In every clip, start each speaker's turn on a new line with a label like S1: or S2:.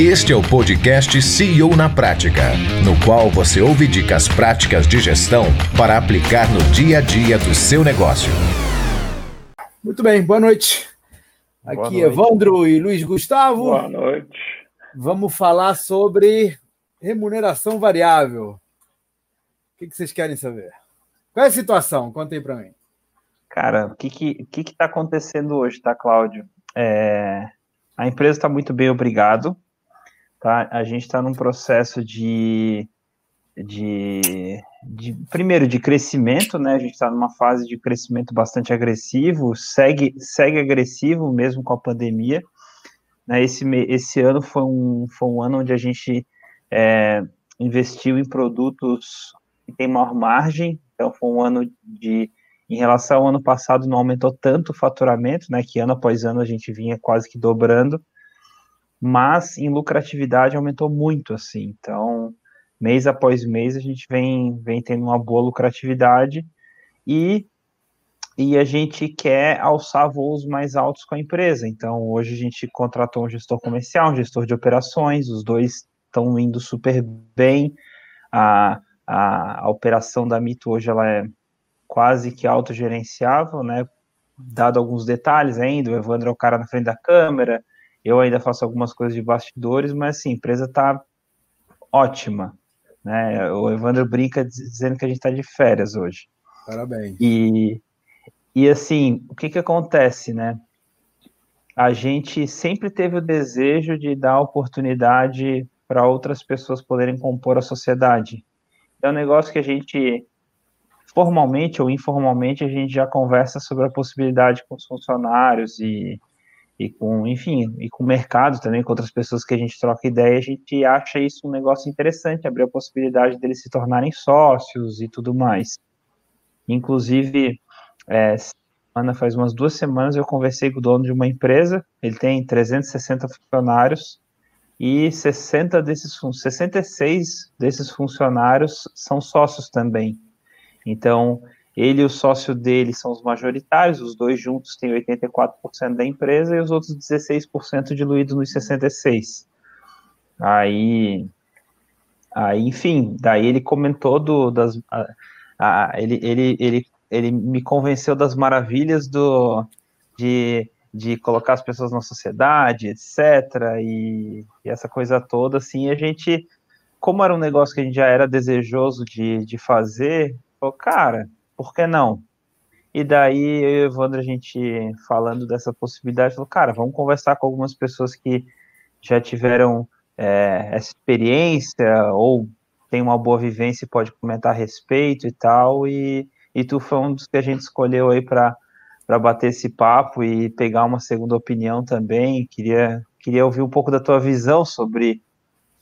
S1: Este é o podcast CEO na Prática, no qual você ouve dicas práticas de gestão para aplicar no dia a dia do seu negócio.
S2: Muito bem, boa noite. Aqui boa noite. Evandro e Luiz Gustavo.
S3: Boa noite.
S2: Vamos falar sobre remuneração variável. O que vocês querem saber? Qual é a situação? Conta aí para mim.
S4: Cara, o que está que, que tá acontecendo hoje, tá, Cláudio? É, a empresa está muito bem, obrigado. Tá? A gente está num processo de, de, de, primeiro, de crescimento, né? A gente está numa fase de crescimento bastante agressivo, segue, segue agressivo mesmo com a pandemia. Né? Esse, esse ano foi um, foi um ano onde a gente é, investiu em produtos que têm maior margem, então foi um ano de em relação ao ano passado, não aumentou tanto o faturamento, né? Que ano após ano a gente vinha quase que dobrando mas em lucratividade aumentou muito, assim. Então, mês após mês a gente vem, vem tendo uma boa lucratividade e, e a gente quer alçar voos mais altos com a empresa. Então, hoje a gente contratou um gestor comercial, um gestor de operações, os dois estão indo super bem. A, a, a operação da Mito hoje ela é quase que autogerenciável, né? Dado alguns detalhes ainda, o Evandro é o cara na frente da câmera, eu ainda faço algumas coisas de bastidores, mas assim, a empresa está ótima. Né? O Evandro brinca dizendo que a gente está de férias hoje.
S2: Parabéns.
S4: E, e assim, o que, que acontece, né? A gente sempre teve o desejo de dar oportunidade para outras pessoas poderem compor a sociedade. É um negócio que a gente, formalmente ou informalmente, a gente já conversa sobre a possibilidade com os funcionários e e com, enfim, e com o mercado também, com outras pessoas que a gente troca ideia, a gente acha isso um negócio interessante, abrir a possibilidade deles se tornarem sócios e tudo mais. Inclusive, é, semana, faz umas duas semanas eu conversei com o dono de uma empresa, ele tem 360 funcionários, e 60 desses, 66 desses funcionários são sócios também. Então, ele e o sócio dele são os majoritários, os dois juntos têm 84% da empresa e os outros 16% diluídos nos 66%. Aí, aí, enfim, daí ele comentou do, das. A, a, ele, ele, ele, ele me convenceu das maravilhas do, de, de colocar as pessoas na sociedade, etc. E, e essa coisa toda, assim, a gente, como era um negócio que a gente já era desejoso de, de fazer, falou, cara por que não? E daí eu e o Evandro, a gente falando dessa possibilidade, falou, cara, vamos conversar com algumas pessoas que já tiveram é, essa experiência ou tem uma boa vivência e pode comentar a respeito e tal, e, e tu foi um dos que a gente escolheu aí para bater esse papo e pegar uma segunda opinião também, queria, queria ouvir um pouco da tua visão sobre,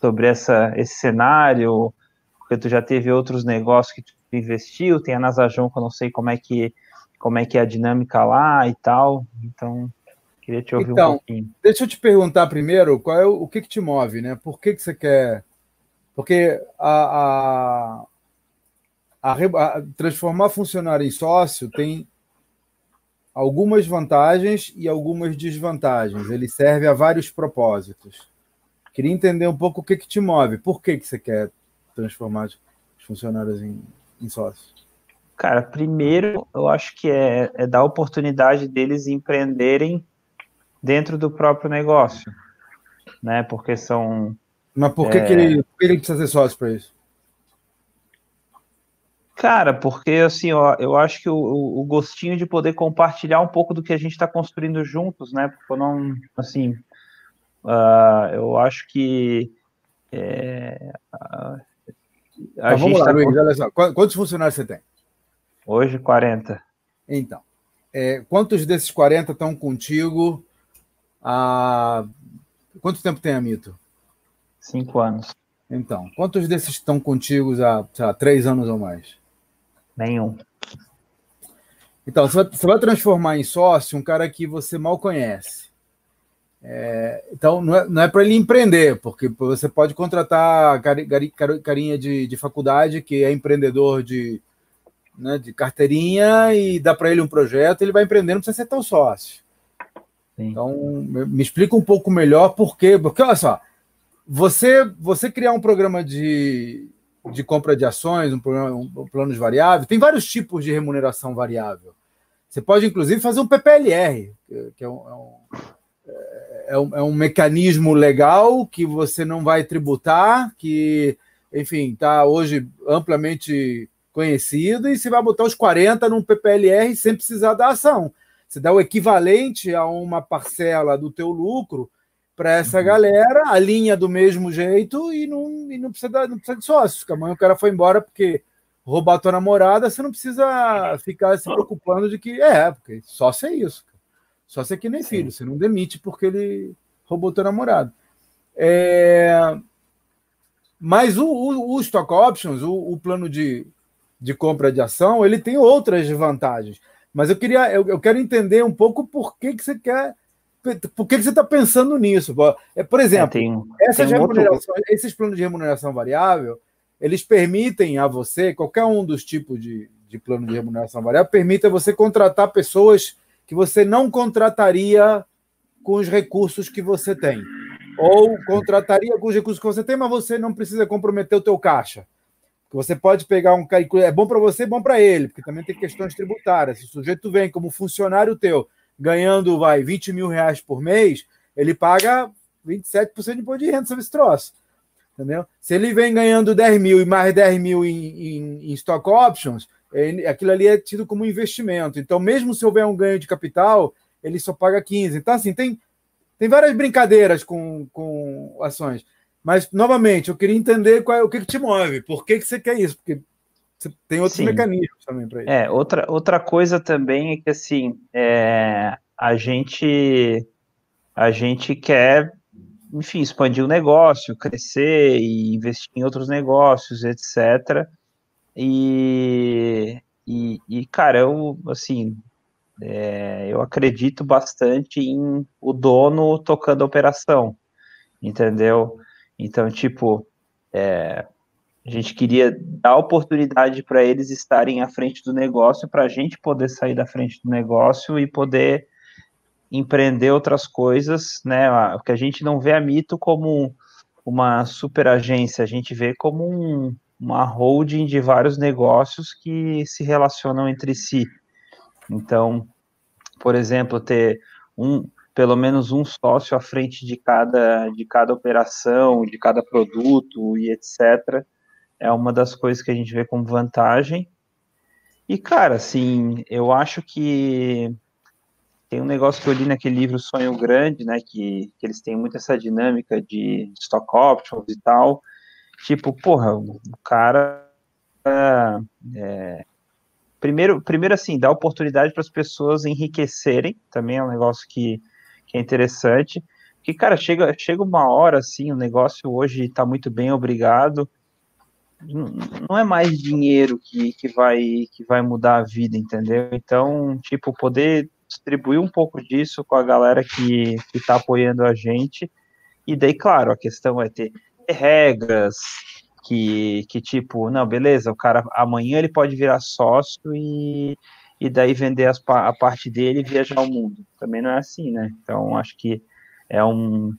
S4: sobre essa, esse cenário, porque tu já teve outros negócios que tu investiu, tem a Nasajon, que eu não sei como é que como é que é a dinâmica lá e tal. Então, queria te ouvir então, um pouquinho.
S2: Deixa eu te perguntar primeiro, qual é o, o que, que te move, né? Por que, que você quer. Porque a, a, a, a transformar funcionário em sócio tem algumas vantagens e algumas desvantagens. Ele serve a vários propósitos. Queria entender um pouco o que, que te move. Por que, que você quer transformar os funcionários em, em sócios?
S4: Cara, primeiro eu acho que é, é dar oportunidade deles empreenderem dentro do próprio negócio, né? Porque são.
S2: Mas por que, é... que, ele, por que ele precisa ser sócio para isso?
S4: Cara, porque assim, ó, eu acho que o, o, gostinho de poder compartilhar um pouco do que a gente está construindo juntos, né? Porque não, assim, uh, eu acho que é, uh,
S2: então, vamos lá, tá Luiz, olha só. Quantos funcionários você tem?
S4: Hoje, 40.
S2: Então, é, quantos desses 40 estão contigo há... Quanto tempo tem a Mito?
S4: Cinco anos.
S2: Então, quantos desses estão contigo há, lá, três anos ou mais?
S4: Nenhum.
S2: Então, você vai transformar em sócio um cara que você mal conhece. É, então, não é, não é para ele empreender, porque você pode contratar carinha de, de faculdade que é empreendedor de, né, de carteirinha e dá para ele um projeto, ele vai empreender, não precisa ser tão sócio. Sim. Então, me explica um pouco melhor por quê. Porque, olha só, você, você criar um programa de, de compra de ações, um, programa, um planos variáveis, tem vários tipos de remuneração variável. Você pode, inclusive, fazer um PPLR, que é um, é um, é um, é um mecanismo legal que você não vai tributar, que, enfim, está hoje amplamente conhecido, e você vai botar os 40 num PPLR sem precisar da ação. Você dá o equivalente a uma parcela do teu lucro para essa uhum. galera, alinha do mesmo jeito e não, e não, precisa, não precisa de sócios. Amanhã o cara foi embora porque roubou a tua namorada, você não precisa ficar se preocupando de que é, porque sócio é isso. Sócio é que nem Sim. filho, você não demite porque ele roubou teu namorado. É... Mas o, o, o stock options, o, o, plano de, de compra de ação, ele tem outras vantagens. Mas eu queria, eu, eu quero entender um pouco por que, que você quer por que, você está pensando nisso? É, por exemplo, é, tem, essas outro... esses planos de remuneração variável, eles permitem a você, qualquer um dos tipos de, de plano de remuneração variável, permite a você contratar pessoas que você não contrataria com os recursos que você tem. Ou contrataria com os recursos que você tem, mas você não precisa comprometer o teu caixa. Você pode pegar um é bom para você, bom para ele, porque também tem questões tributárias. Se o sujeito vem como funcionário teu, ganhando, vai, 20 mil reais por mês, ele paga 27% de imposto de renda sobre esse troço. Entendeu? Se ele vem ganhando 10 mil e mais 10 mil em, em, em stock options, ele, aquilo ali é tido como investimento. Então, mesmo se houver um ganho de capital, ele só paga 15. Então, assim, tem, tem várias brincadeiras com, com ações. Mas, novamente, eu queria entender qual é, o que, que te move, por que, que você quer isso? Porque tem outros Sim. mecanismos também para isso.
S4: É, outra, outra coisa também é que assim é, a gente a gente quer, enfim, expandir o negócio, crescer e investir em outros negócios, etc. E, e, e cara, eu assim é, eu acredito bastante em o dono tocando a operação, entendeu? Então, tipo, é, a gente queria dar oportunidade para eles estarem à frente do negócio, para a gente poder sair da frente do negócio e poder empreender outras coisas, né? Porque a gente não vê a Mito como uma super agência, a gente vê como um, uma holding de vários negócios que se relacionam entre si. Então, por exemplo, ter um, pelo menos um sócio à frente de cada, de cada operação, de cada produto e etc é uma das coisas que a gente vê como vantagem. E, cara, assim, eu acho que tem um negócio que eu li naquele livro Sonho Grande, né, que, que eles têm muito essa dinâmica de stock options e tal. Tipo, porra, o cara. É, primeiro, primeiro, assim, dá oportunidade para as pessoas enriquecerem, também é um negócio que, que é interessante. Que, cara, chega, chega uma hora, assim, o negócio hoje está muito bem, obrigado não é mais dinheiro que, que, vai, que vai mudar a vida, entendeu? Então, tipo, poder distribuir um pouco disso com a galera que está apoiando a gente. E daí, claro, a questão é ter regras que, que, tipo, não, beleza, o cara amanhã ele pode virar sócio e, e daí vender as, a parte dele e viajar o mundo. Também não é assim, né? Então, acho que é um,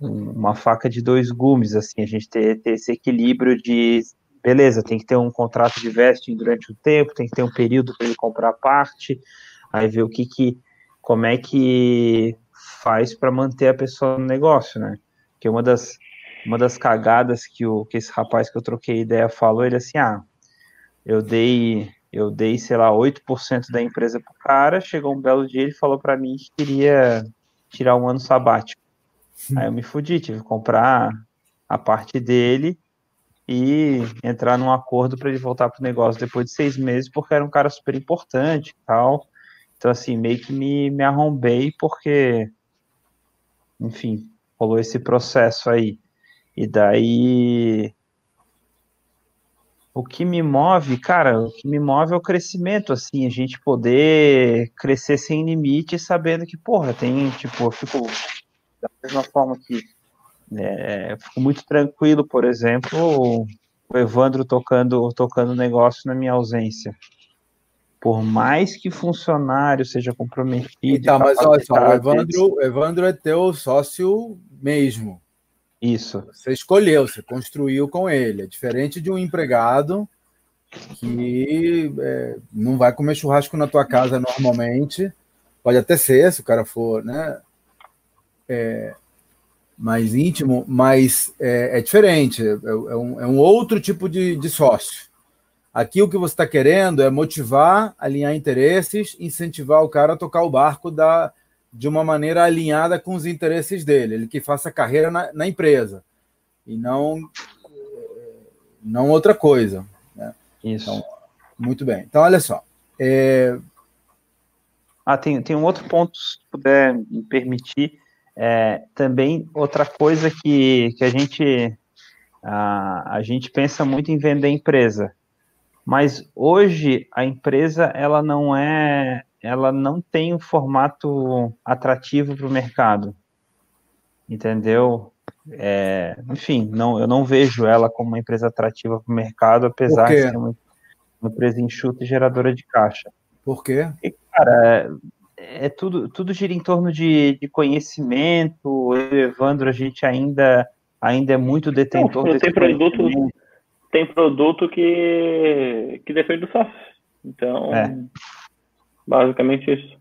S4: uma faca de dois gumes, assim, a gente ter, ter esse equilíbrio de beleza, tem que ter um contrato de vesting durante o tempo, tem que ter um período para ele comprar parte, aí ver o que que, como é que faz para manter a pessoa no negócio, né? Que uma das, uma das cagadas que, o, que esse rapaz que eu troquei ideia falou, ele assim, ah, eu dei, eu dei, sei lá, 8% da empresa pro cara, chegou um belo dia, ele falou para mim que queria tirar um ano sabático. Aí eu me fudi, tive que comprar a parte dele e entrar num acordo para ele voltar pro negócio depois de seis meses, porque era um cara super importante e tal. Então, assim, meio que me, me arrombei, porque, enfim, rolou esse processo aí. E daí. O que me move, cara, o que me move é o crescimento, assim, a gente poder crescer sem limite, sabendo que, porra, tem, tipo, eu fico da mesma forma que é, fico muito tranquilo, por exemplo, o Evandro tocando tocando negócio na minha ausência. Por mais que funcionário seja comprometido.
S2: Então, mas olha só, o Evandro, Evandro é teu sócio mesmo.
S4: Isso.
S2: Você escolheu, você construiu com ele. É diferente de um empregado que é, não vai comer churrasco na tua casa normalmente. Pode até ser, se o cara for né, é, mais íntimo, mas é, é diferente. É, é, um, é, um, outro tipo de, de sócio. Aqui o que você está querendo é motivar, alinhar interesses, incentivar o cara a tocar o barco da, de uma maneira alinhada com os interesses dele, ele que faça carreira na, na empresa e não não outra coisa. Né?
S4: Isso.
S2: Então, muito bem. Então, olha só. É...
S4: Ah, tem, tem um outro ponto, se puder me permitir. É, também outra coisa que, que a gente a, a gente pensa muito em vender empresa, mas hoje a empresa ela não é ela não tem um formato atrativo para o mercado, entendeu? É, enfim, não, eu não vejo ela como uma empresa atrativa para o mercado, apesar de ser uma, uma, empresa enxuta e geradora de caixa.
S2: Por quê?
S4: Porque, cara, é, é tudo, tudo gira em torno de, de conhecimento. Eu e Evandro, a gente ainda, ainda é muito detentor
S3: não, tem produto Tem produto que, que depende do sócio. Então. É. Basicamente isso.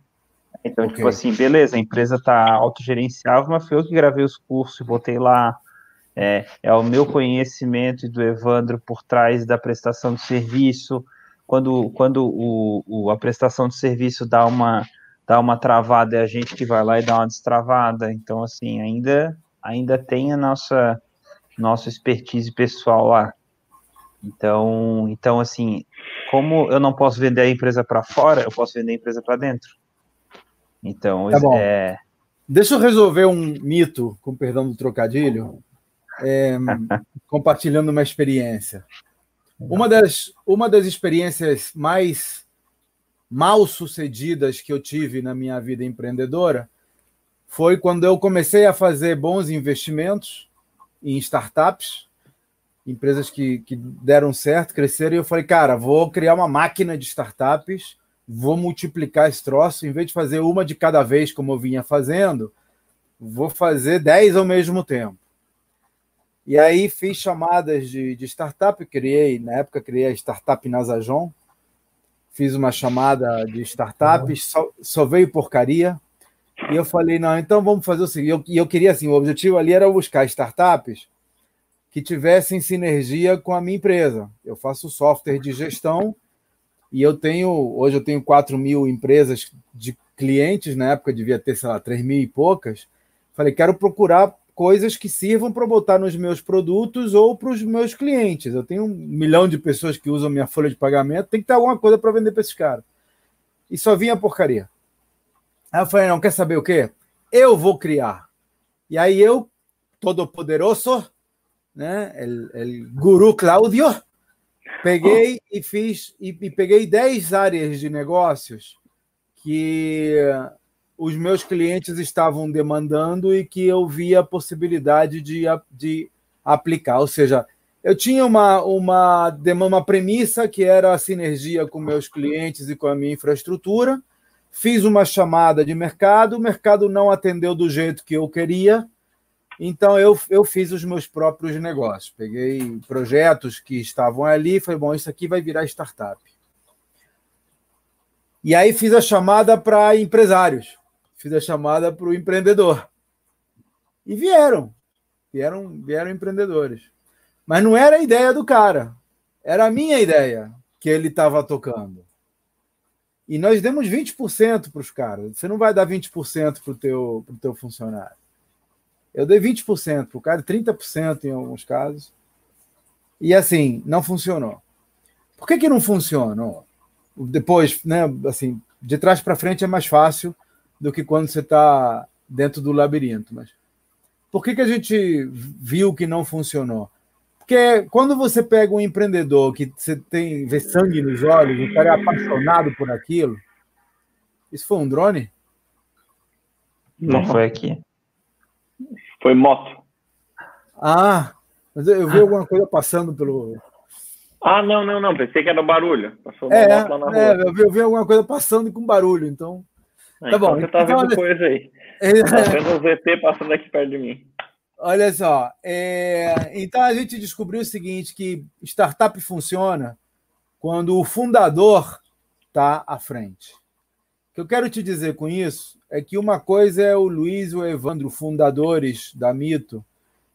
S4: Então, okay. tipo assim, beleza, a empresa está autogerenciável, mas foi eu que gravei os cursos e botei lá. É, é o meu conhecimento e do Evandro por trás da prestação de serviço. Quando, quando o, o, a prestação de serviço dá uma, dá uma travada, é a gente que vai lá e dá uma destravada. Então, assim, ainda, ainda tem a nossa, nossa expertise pessoal lá. Então, então assim, como eu não posso vender a empresa para fora, eu posso vender a empresa para dentro. Então,
S2: tá bom. É... Deixa eu resolver um mito, com perdão do trocadilho, é, compartilhando uma experiência. Uma das, uma das experiências mais mal sucedidas que eu tive na minha vida empreendedora foi quando eu comecei a fazer bons investimentos em startups empresas que, que deram certo, cresceram, e eu falei, cara, vou criar uma máquina de startups, vou multiplicar esse troço, em vez de fazer uma de cada vez, como eu vinha fazendo, vou fazer 10 ao mesmo tempo. E aí fiz chamadas de, de startup, criei, na época criei a startup Nasajon, fiz uma chamada de startups, só, só veio porcaria, e eu falei, não, então vamos fazer o seguinte, e eu, eu queria assim, o objetivo ali era buscar startups que tivessem sinergia com a minha empresa. Eu faço software de gestão e eu tenho, hoje eu tenho 4 mil empresas de clientes, na época devia ter, sei lá, 3 mil e poucas. Falei, quero procurar coisas que sirvam para botar nos meus produtos ou para os meus clientes. Eu tenho um milhão de pessoas que usam minha folha de pagamento, tem que ter alguma coisa para vender para esses caras. E só vinha porcaria. Aí eu falei, não, quer saber o quê? Eu vou criar. E aí eu, todo poderoso, né? El, el guru Cláudio. Peguei oh. e fiz e, e peguei 10 áreas de negócios que os meus clientes estavam demandando e que eu via a possibilidade de, de aplicar. Ou seja, eu tinha uma, uma, uma premissa que era a sinergia com meus clientes e com a minha infraestrutura. Fiz uma chamada de mercado, o mercado não atendeu do jeito que eu queria, então eu, eu fiz os meus próprios negócios. Peguei projetos que estavam ali falei, bom, isso aqui vai virar startup. E aí fiz a chamada para empresários, fiz a chamada para o empreendedor. E vieram, vieram, vieram empreendedores. Mas não era a ideia do cara, era a minha ideia que ele estava tocando. E nós demos 20% para os caras. Você não vai dar 20% para o teu, teu funcionário. Eu dei 20% para o cara, 30% em alguns casos. E assim, não funcionou. Por que, que não funcionou? Depois, né, assim, de trás para frente é mais fácil do que quando você está dentro do labirinto. Mas por que, que a gente viu que não funcionou? Porque quando você pega um empreendedor que você tem vê sangue nos olhos, o cara é apaixonado por aquilo. Isso foi um drone?
S4: Não foi aqui.
S3: Foi moto.
S2: Ah, mas eu vi alguma coisa passando pelo.
S3: Ah, não, não, não. Pensei que era barulho.
S2: Passou uma é, moto lá na rua. É, eu vi, eu vi alguma coisa passando com barulho, então.
S3: Ah, tá então bom. Você tá então, vendo coisa aí. É... Tá vendo o VT passando aqui perto de mim.
S2: Olha só, é... então a gente descobriu o seguinte: que startup funciona quando o fundador está à frente. O que eu quero te dizer com isso é que uma coisa é o Luiz e o Evandro, fundadores da Mito,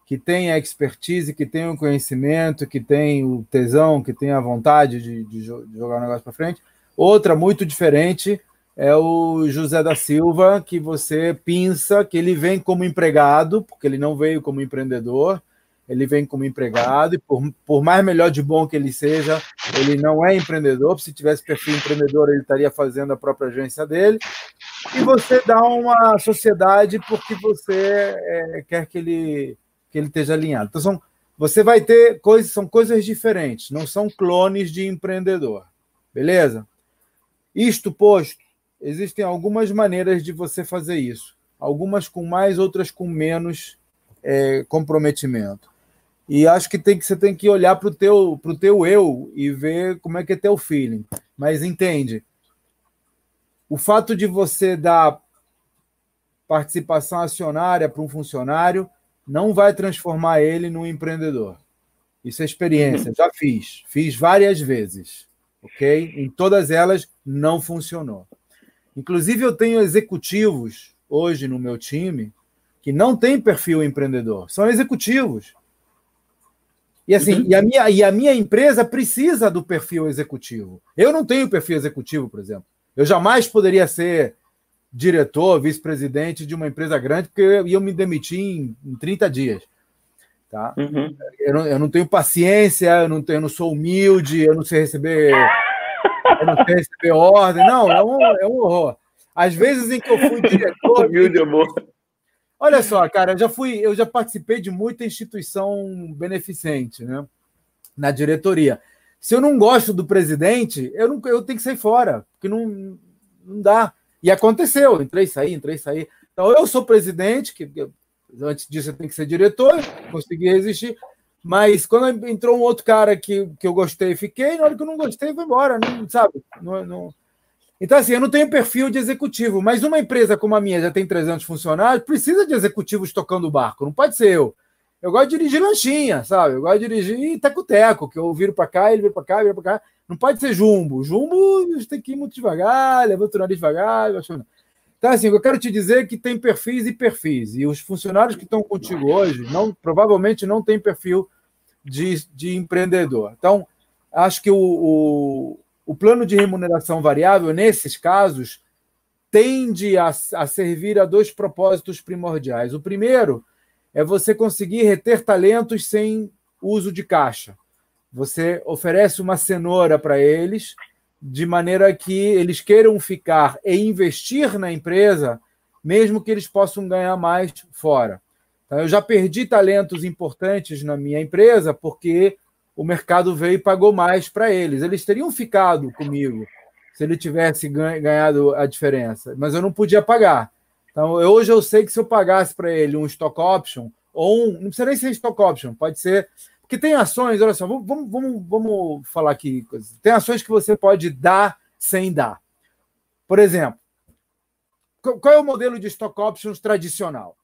S2: que tem a expertise, que tem o conhecimento, que tem o tesão, que tem a vontade de, de jogar o negócio para frente. Outra muito diferente é o José da Silva, que você pinça que ele vem como empregado, porque ele não veio como empreendedor, ele vem como empregado, e por, por mais melhor de bom que ele seja, ele não é empreendedor. Se tivesse perfil empreendedor, ele estaria fazendo a própria agência dele. E você dá uma sociedade porque você é, quer que ele, que ele esteja alinhado. Então, são, você vai ter coisas, são coisas diferentes, não são clones de empreendedor. Beleza? Isto posto, existem algumas maneiras de você fazer isso. Algumas com mais, outras com menos é, comprometimento. E acho que, tem que você tem que olhar para o teu, pro teu eu e ver como é que é teu feeling. Mas entende, o fato de você dar participação acionária para um funcionário não vai transformar ele num empreendedor. Isso é experiência, já fiz, fiz várias vezes, ok? Em todas elas não funcionou. Inclusive, eu tenho executivos hoje no meu time que não têm perfil empreendedor, são executivos. E assim, uhum. e, a minha, e a minha empresa precisa do perfil executivo. Eu não tenho perfil executivo, por exemplo. Eu jamais poderia ser diretor, vice-presidente de uma empresa grande, porque eu ia me demitir em, em 30 dias. Tá? Uhum. Eu, não, eu, não, tenho paciência, eu não, tenho, eu não sou humilde, eu não sei receber. eu não sei receber ordem. Não, é um, é um horror. Às vezes em que eu fui diretor.
S3: humilde, amor.
S2: Olha só, cara, eu já fui, eu já participei de muita instituição beneficente, né? Na diretoria. Se eu não gosto do presidente, eu não, eu tenho que sair fora, porque não, não dá. E aconteceu, entrei saí, entrei saí. Então eu sou presidente, que antes disso eu tenho que ser diretor, consegui resistir. Mas quando entrou um outro cara que, que eu gostei, fiquei, na hora que eu não gostei, foi embora, não, sabe? Não, não, então, assim, eu não tenho perfil de executivo, mas uma empresa como a minha já tem 300 funcionários, precisa de executivos tocando o barco, não pode ser eu. Eu gosto de dirigir lanchinha, sabe? Eu gosto de dirigir teco-teco, que eu viro para cá, ele vira para cá, vira para cá. Não pode ser jumbo. Jumbo tem que ir muito devagar, levanta o nariz devagar. Então, assim, eu quero te dizer é que tem perfis e perfis. E os funcionários que estão contigo hoje não, provavelmente não têm perfil de, de empreendedor. Então, acho que o, o o plano de remuneração variável, nesses casos, tende a, a servir a dois propósitos primordiais. O primeiro é você conseguir reter talentos sem uso de caixa. Você oferece uma cenoura para eles, de maneira que eles queiram ficar e investir na empresa, mesmo que eles possam ganhar mais fora. Então, eu já perdi talentos importantes na minha empresa porque o mercado veio e pagou mais para eles. Eles teriam ficado comigo se ele tivesse ganhado a diferença, mas eu não podia pagar. Então, hoje eu sei que se eu pagasse para ele um stock option, ou um. Não precisa nem ser stock option, pode ser. Porque tem ações, olha só, vamos, vamos, vamos falar aqui. Tem ações que você pode dar sem dar. Por exemplo, qual é o modelo de stock options tradicional?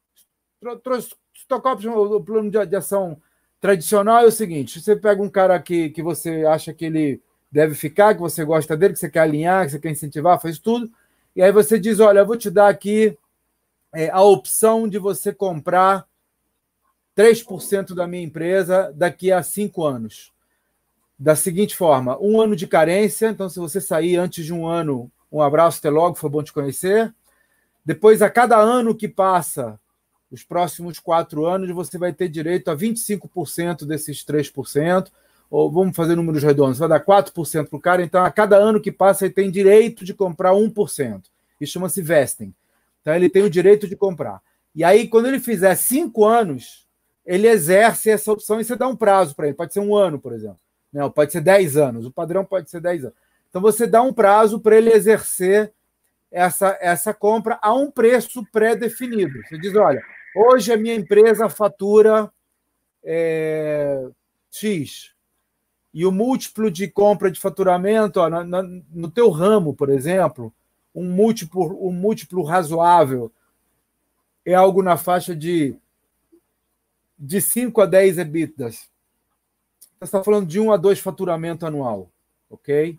S2: Stock option, o plano de ação tradicional é o seguinte: você pega um cara que, que você acha que ele deve ficar, que você gosta dele, que você quer alinhar, que você quer incentivar, faz tudo. E aí você diz: olha, eu vou te dar aqui é, a opção de você comprar 3% da minha empresa daqui a cinco anos. Da seguinte forma: um ano de carência, então se você sair antes de um ano, um abraço, até logo, foi bom te conhecer. Depois, a cada ano que passa, os próximos quatro anos você vai ter direito a 25% desses 3%, ou vamos fazer números redondos, vai dar 4% para o cara, então a cada ano que passa ele tem direito de comprar 1%. Isso chama-se vesting. Então ele tem o direito de comprar. E aí, quando ele fizer cinco anos, ele exerce essa opção e você dá um prazo para ele. Pode ser um ano, por exemplo. Não, pode ser 10 anos. O padrão pode ser 10 anos. Então você dá um prazo para ele exercer essa, essa compra a um preço pré-definido. Você diz: olha, Hoje a minha empresa fatura é, X. E o múltiplo de compra de faturamento, ó, no, no teu ramo, por exemplo, um múltiplo, um múltiplo razoável é algo na faixa de de 5 a 10 EBITDAs. Você está falando de 1 a 2 faturamento anual, ok?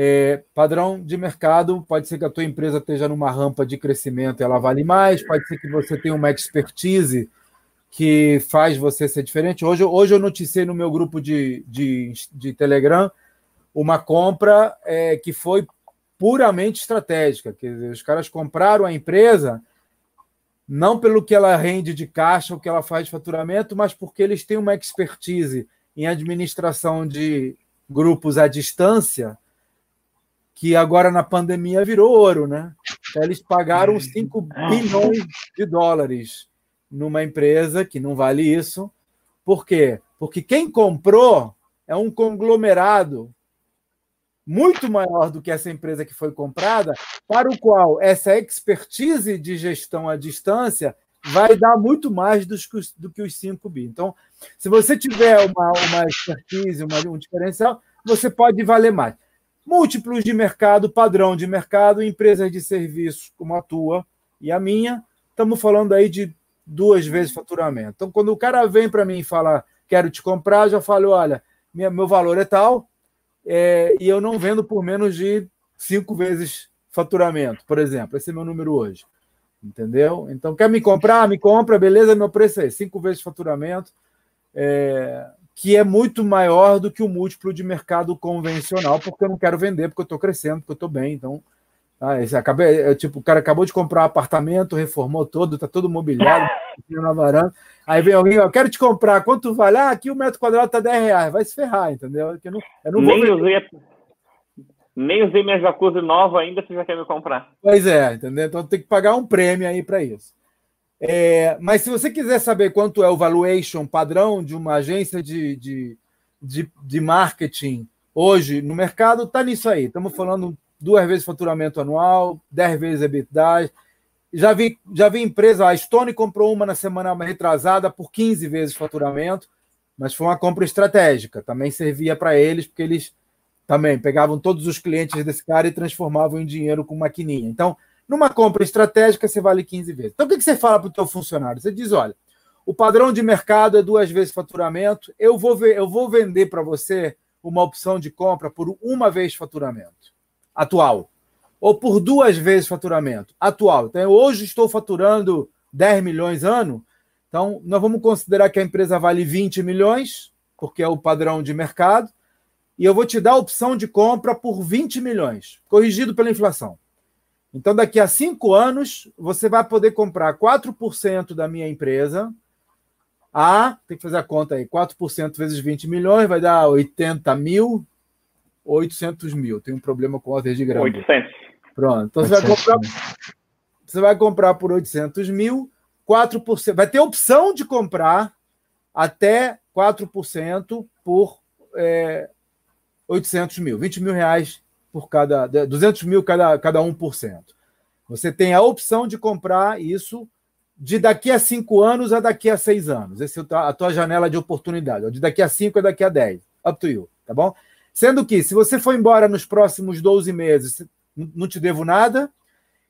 S2: É, padrão de mercado, pode ser que a tua empresa esteja numa rampa de crescimento e ela vale mais, pode ser que você tenha uma expertise que faz você ser diferente. Hoje, hoje eu noticiei no meu grupo de, de, de Telegram uma compra é, que foi puramente estratégica. Dizer, os caras compraram a empresa não pelo que ela rende de caixa, o que ela faz de faturamento, mas porque eles têm uma expertise em administração de grupos à distância, que agora na pandemia virou ouro, né? Então, eles pagaram 5 bilhões de dólares numa empresa que não vale isso. Por quê? Porque quem comprou é um conglomerado muito maior do que essa empresa que foi comprada, para o qual essa expertise de gestão à distância vai dar muito mais do que os, do que os 5 bi. Então, se você tiver uma, uma expertise, uma, um diferencial, você pode valer mais. Múltiplos de mercado, padrão de mercado, empresas de serviço como a tua e a minha, estamos falando aí de duas vezes faturamento. Então, quando o cara vem para mim e fala, quero te comprar, já falo, olha, minha, meu valor é tal, é, e eu não vendo por menos de cinco vezes faturamento, por exemplo. Esse é meu número hoje. Entendeu? Então, quer me comprar? Me compra, beleza, meu preço é cinco vezes faturamento, é, que é muito maior do que o múltiplo de mercado convencional, porque eu não quero vender, porque eu estou crescendo, porque eu estou bem. Então, ah, esse, acabei, é, tipo, o cara acabou de comprar um apartamento, reformou todo, está todo mobiliado, na varanda. Aí vem alguém, eu quero te comprar, quanto vale? Ah, aqui o metro quadrado tá 10 reais, vai se ferrar, entendeu? Eu não, eu não
S3: nem, usei, nem usei minha jacuzzi nova ainda, você já quer me comprar.
S2: Pois é, entendeu? Então tem que pagar um prêmio aí para isso. É, mas se você quiser saber quanto é o valuation padrão de uma agência de, de, de, de marketing hoje no mercado, tá nisso aí. Estamos falando duas vezes faturamento anual, 10 vezes EBITDA, já vi, já vi empresa, a Stone comprou uma na semana retrasada por 15 vezes faturamento, mas foi uma compra estratégica. Também servia para eles, porque eles também pegavam todos os clientes desse cara e transformavam em dinheiro com maquininha. Então, numa compra estratégica, você vale 15 vezes. Então, o que você fala para o teu funcionário? Você diz, olha, o padrão de mercado é duas vezes faturamento, eu vou, ver, eu vou vender para você uma opção de compra por uma vez faturamento atual ou por duas vezes faturamento atual. Então, hoje estou faturando 10 milhões ano, então nós vamos considerar que a empresa vale 20 milhões, porque é o padrão de mercado, e eu vou te dar a opção de compra por 20 milhões, corrigido pela inflação. Então, daqui a cinco anos, você vai poder comprar 4% da minha empresa a, tem que fazer a conta aí, 4% vezes 20 milhões vai dar 80 mil, 800 mil. Tem um problema com ordem de grama.
S3: 800.
S2: Pronto. Então você vai comprar, você vai comprar por 800 mil, 4%. Vai ter opção de comprar até 4% por é, 800 mil, 20 mil reais por cada, 200 mil cada, cada 1%. Você tem a opção de comprar isso de daqui a cinco anos a daqui a seis anos. Essa é a tua janela de oportunidade. De daqui a cinco a daqui a dez. Up to you, tá bom? Sendo que, se você for embora nos próximos 12 meses, não te devo nada.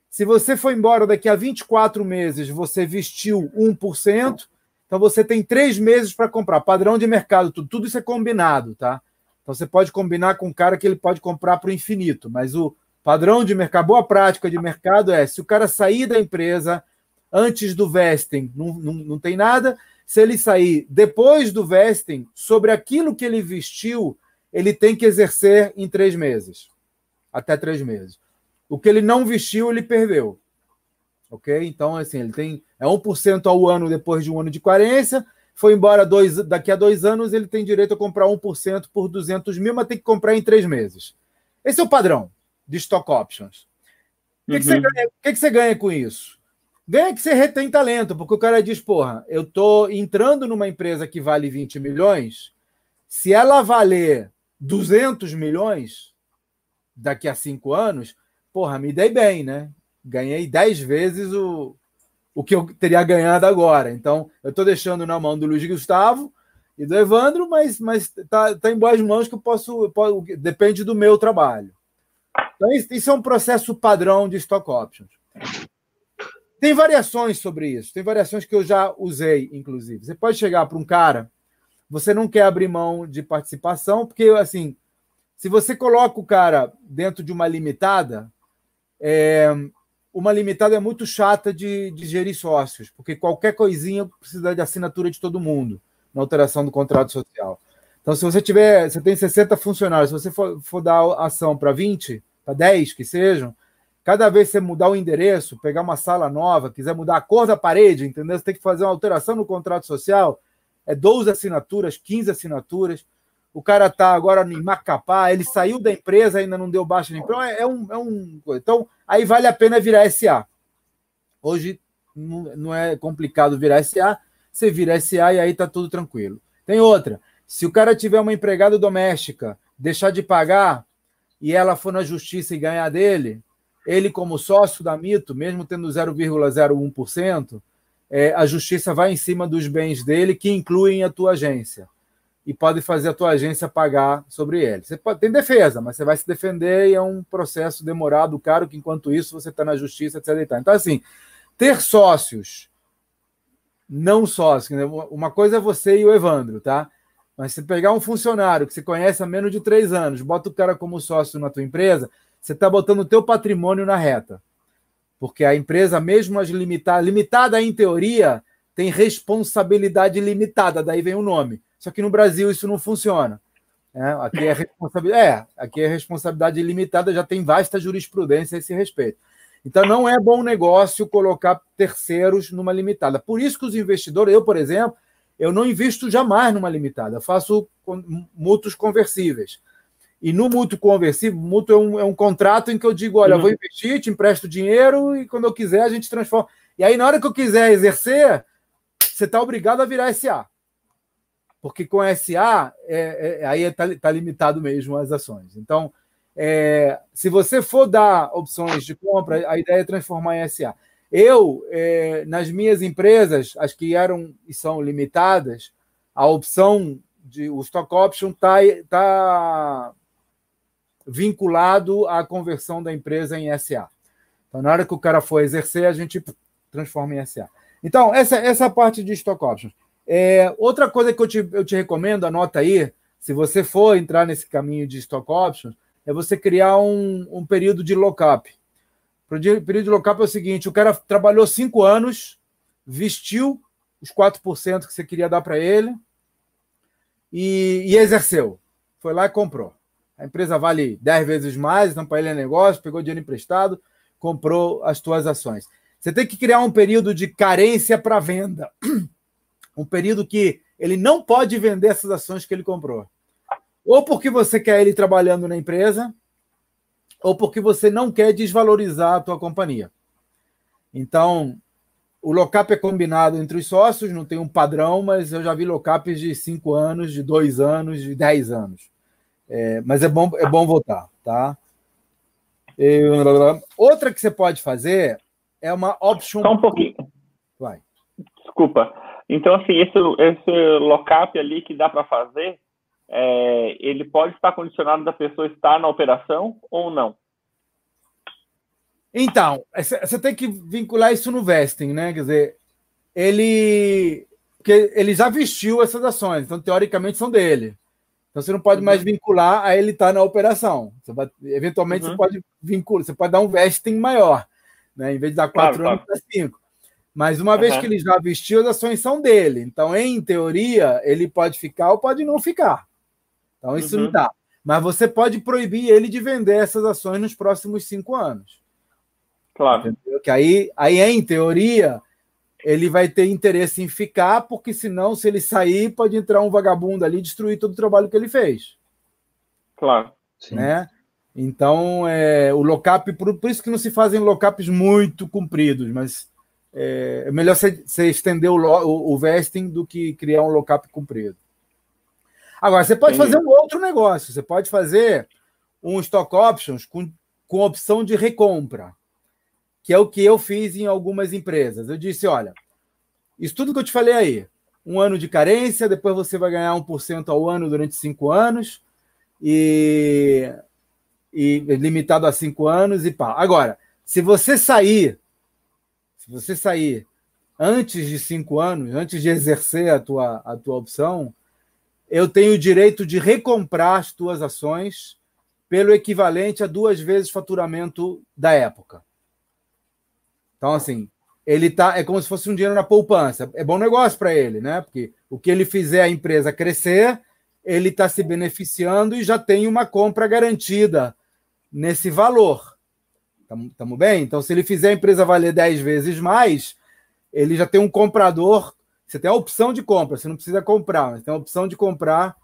S2: Se você for embora daqui a 24 meses, você vestiu 1%, então você tem três meses para comprar. Padrão de mercado, tudo, tudo isso é combinado, tá? Então você pode combinar com um cara que ele pode comprar para o infinito, mas o padrão de mercado, boa prática de mercado é se o cara sair da empresa antes do vesting, não, não, não tem nada. Se ele sair depois do vesting, sobre aquilo que ele vestiu, ele tem que exercer em três meses até três meses. O que ele não vestiu, ele perdeu. Ok? Então, assim, ele tem é 1% ao ano depois de um ano de carência. Foi embora dois, daqui a dois anos, ele tem direito a comprar 1% por 200 mil, mas tem que comprar em três meses. Esse é o padrão de stock options. O que, uhum. que, você, uhum. ganha, que, que você ganha com isso? Ganha que você retém talento, porque o cara diz: porra, eu estou entrando numa empresa que vale 20 milhões, se ela valer 200 milhões, daqui a cinco anos, porra, me dei bem, né? Ganhei dez vezes o, o que eu teria ganhado agora. Então, eu estou deixando na mão do Luiz Gustavo e do Evandro, mas, mas tá, tá em boas mãos que eu posso, posso, Depende do meu trabalho. Então, isso é um processo padrão de stock options. Tem variações sobre isso, tem variações que eu já usei, inclusive. Você pode chegar para um cara, você não quer abrir mão de participação, porque, assim, se você coloca o cara dentro de uma limitada, é, uma limitada é muito chata de, de gerir sócios, porque qualquer coisinha precisa de assinatura de todo mundo na alteração do contrato social. Então, se você tiver, você tem 60 funcionários, se você for, for dar ação para 20, para 10 que sejam, cada vez que você mudar o endereço, pegar uma sala nova, quiser mudar a cor da parede, entendeu? Você tem que fazer uma alteração no contrato social, é 12 assinaturas, 15 assinaturas. O cara está agora em Macapá, ele saiu da empresa, ainda não deu baixa nem então é, é um, é um. Então, aí vale a pena virar SA. Hoje não é complicado virar SA, você vira SA e aí está tudo tranquilo. Tem outra. Se o cara tiver uma empregada doméstica, deixar de pagar e ela for na justiça e ganhar dele, ele, como sócio da Mito, mesmo tendo 0,01%, é, a justiça vai em cima dos bens dele, que incluem a tua agência. E pode fazer a tua agência pagar sobre ele. Você pode, tem defesa, mas você vai se defender e é um processo demorado, caro, que enquanto isso você está na justiça, etc. Então, assim, ter sócios, não sócios, uma coisa é você e o Evandro, tá? Mas se pegar um funcionário que você conhece há menos de três anos, bota o cara como sócio na tua empresa, você está botando o teu patrimônio na reta. Porque a empresa, mesmo as limitada, limitada em teoria, tem responsabilidade limitada, daí vem o nome. Só que no Brasil isso não funciona. É, aqui, é responsabilidade, é, aqui é responsabilidade limitada, já tem vasta jurisprudência a esse respeito. Então não é bom negócio colocar terceiros numa limitada. Por isso que os investidores, eu, por exemplo, eu não invisto jamais numa limitada, eu faço mútuos conversíveis. E no mútuo conversível, mútuo é um, é um contrato em que eu digo: olha, uhum. eu vou investir, te empresto dinheiro e quando eu quiser a gente transforma. E aí, na hora que eu quiser exercer, você está obrigado a virar SA. Porque com SA, é, é, aí está tá limitado mesmo as ações. Então, é, se você for dar opções de compra, a ideia é transformar em SA. Eu, é, nas minhas empresas, as que eram e são limitadas, a opção de o stock option está tá vinculado à conversão da empresa em SA. Então, na hora que o cara for exercer, a gente transforma em SA. Então, essa, essa parte de stock options. É, outra coisa que eu te, eu te recomendo, anota aí, se você for entrar nesse caminho de stock options, é você criar um, um período de lockup. O período de lock-up é o seguinte: o cara trabalhou cinco anos, vestiu os 4% que você queria dar para ele e, e, exerceu. Foi lá e comprou. A empresa vale 10 vezes mais, então para ele é negócio, pegou dinheiro emprestado, comprou as tuas ações. Você tem que criar um período de carência para venda. Um período que ele não pode vender essas ações que ele comprou. Ou porque você quer ele trabalhando na empresa, ou porque você não quer desvalorizar a tua companhia. Então, o lockup é combinado entre os sócios, não tem um padrão, mas eu já vi lockups de cinco anos, de dois anos, de dez anos. É, mas é bom, é bom votar, tá? Outra que você pode fazer é uma option.
S3: Só um pouquinho.
S2: Vai.
S3: Desculpa. Então, assim, esse, esse lockup ali que dá para fazer, é, ele pode estar condicionado da pessoa estar na operação ou não?
S2: Então, você tem que vincular isso no vesting, né? Quer dizer, ele. Porque ele já vestiu essas ações, então teoricamente são dele. Então você não pode uhum. mais vincular a ele estar tá na operação. Você vai, eventualmente uhum. você pode vincular, você pode dar um vesting maior, né? Em vez de dar quatro claro, anos, claro. dá cinco. Mas uma uhum. vez que ele já vestiu, as ações são dele. Então, em teoria, ele pode ficar ou pode não ficar. Então, isso uhum. não dá. Mas você pode proibir ele de vender essas ações nos próximos cinco anos.
S3: Claro.
S2: Entendeu? Que aí, aí, em teoria, ele vai ter interesse em ficar, porque senão, se ele sair, pode entrar um vagabundo ali e destruir todo o trabalho que ele fez.
S3: Claro.
S2: Né? Então, é, o lockup, por, por isso que não se fazem lockups muito compridos, mas é, é melhor você, estender o, o, o vesting do que criar um lockup comprido. Agora, você pode fazer um outro negócio. Você pode fazer um stock options com, com opção de recompra, que é o que eu fiz em algumas empresas. Eu disse: olha, isso tudo que eu te falei aí, um ano de carência, depois você vai ganhar 1% ao ano durante cinco anos, e, e limitado a cinco anos e pá. Agora, se você sair, se você sair antes de cinco anos, antes de exercer a tua, a tua opção, eu tenho o direito de recomprar as tuas ações pelo equivalente a duas vezes faturamento da época. Então, assim, ele tá é como se fosse um dinheiro na poupança. É bom negócio para ele, né? Porque o que ele fizer a empresa crescer, ele está se beneficiando e já tem uma compra garantida nesse valor. Estamos bem? Então, se ele fizer a empresa valer 10 vezes mais, ele já tem um comprador. Você tem a opção de compra, você não precisa comprar, mas tem a opção de comprar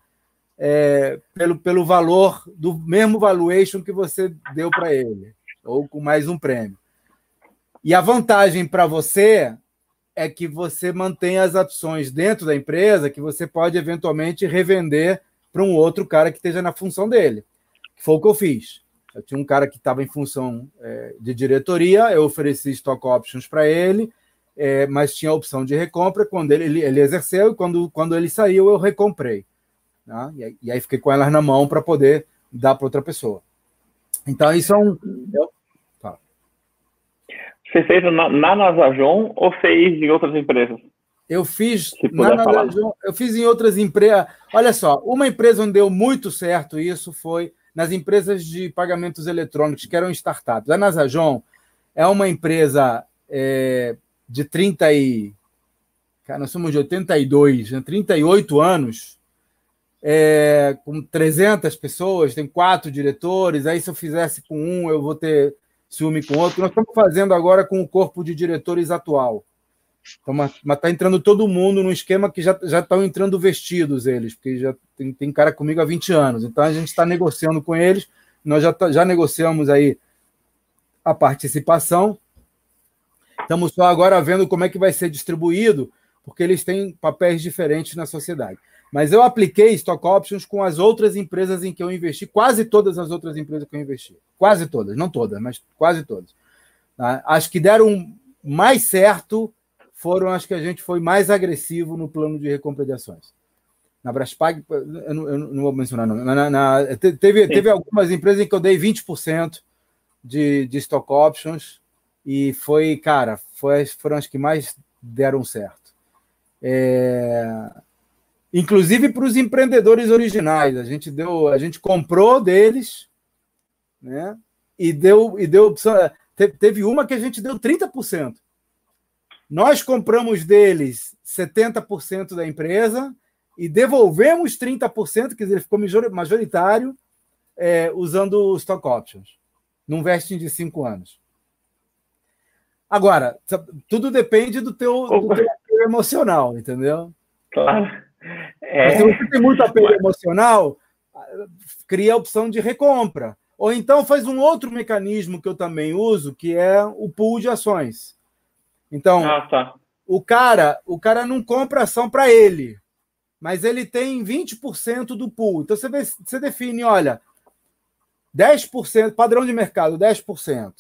S2: é, pelo, pelo valor do mesmo valuation que você deu para ele, ou com mais um prêmio. E a vantagem para você é que você mantém as ações dentro da empresa que você pode eventualmente revender para um outro cara que esteja na função dele. Foi o que eu fiz. Eu tinha um cara que estava em função é, de diretoria, eu ofereci stock options para ele, é, mas tinha a opção de recompra. Quando ele, ele, ele, exerceu e quando, quando ele saiu, eu recomprei. Né? E, aí, e, aí fiquei com elas na mão para poder dar para outra pessoa. Então, isso é um. Eu,
S3: tá. Você fez na, na Nasajon ou fez em outras empresas?
S2: Eu fiz na Nasajon, eu fiz em outras empresas. Olha só, uma empresa onde deu muito certo isso foi nas empresas de pagamentos eletrônicos, que eram startups. A Nasajon é uma empresa é, de 30 e. Cara, nós somos de 82, né? 38 anos, é, com 300 pessoas, tem quatro diretores. Aí, se eu fizesse com um, eu vou ter ciúme com outro. Nós estamos fazendo agora com o corpo de diretores atual. Então, mas está entrando todo mundo num esquema que já, estão entrando vestidos eles, porque já tem, tem cara comigo há 20 anos. Então a gente está negociando com eles. Nós já, tá, já negociamos aí a participação. Estamos só agora vendo como é que vai ser distribuído, porque eles têm papéis diferentes na sociedade. Mas eu apliquei stock options com as outras empresas em que eu investi, quase todas as outras empresas que eu investi. Quase todas, não todas, mas quase todas. Tá? As que deram mais certo foram as que a gente foi mais agressivo no plano de recompra de ações. Na Braspag, eu não, eu não vou mencionar, não. Na, na, teve, teve algumas empresas em que eu dei 20% de, de stock options e foi, cara, foi, foram as que mais deram certo. É... Inclusive para os empreendedores originais, a gente deu, a gente comprou deles, né? E deu, e deu opção. Teve uma que a gente deu 30%. Nós compramos deles 70% da empresa e devolvemos 30%, quer dizer, ele ficou majoritário, é, usando stock options, num vesting de cinco anos. Agora, tudo depende do teu, do teu apelo emocional, entendeu?
S3: Claro.
S2: É... se você tem muito apelo emocional, cria a opção de recompra. Ou então faz um outro mecanismo que eu também uso, que é o pool de ações. Então, ah, tá. o cara, o cara não compra ação para ele, mas ele tem 20% do pool. Então você, vê, você define, olha, 10%, padrão de mercado, 10%.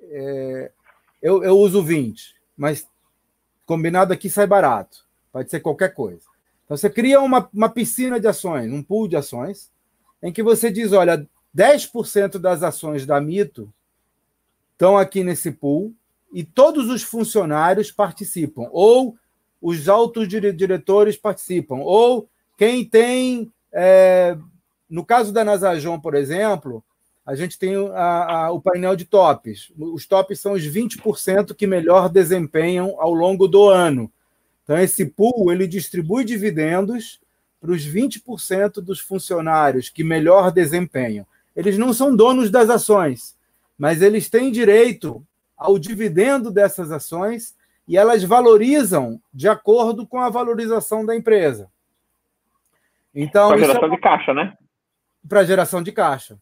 S2: É, eu, eu uso 20%, mas combinado aqui sai barato. Pode ser qualquer coisa. Então você cria uma, uma piscina de ações, um pool de ações, em que você diz: olha, 10% das ações da Mito estão aqui nesse pool, e todos os funcionários participam, ou os altos diretores participam, ou quem tem. É, no caso da Nasajon, por exemplo, a gente tem a, a, o painel de tops. Os tops são os 20% que melhor desempenham ao longo do ano. Então, esse pool ele distribui dividendos para os 20% dos funcionários que melhor desempenham. Eles não são donos das ações, mas eles têm direito ao dividendo dessas ações e elas valorizam de acordo com a valorização da empresa.
S3: Então, para geração é... de caixa, né?
S2: Para geração de caixa.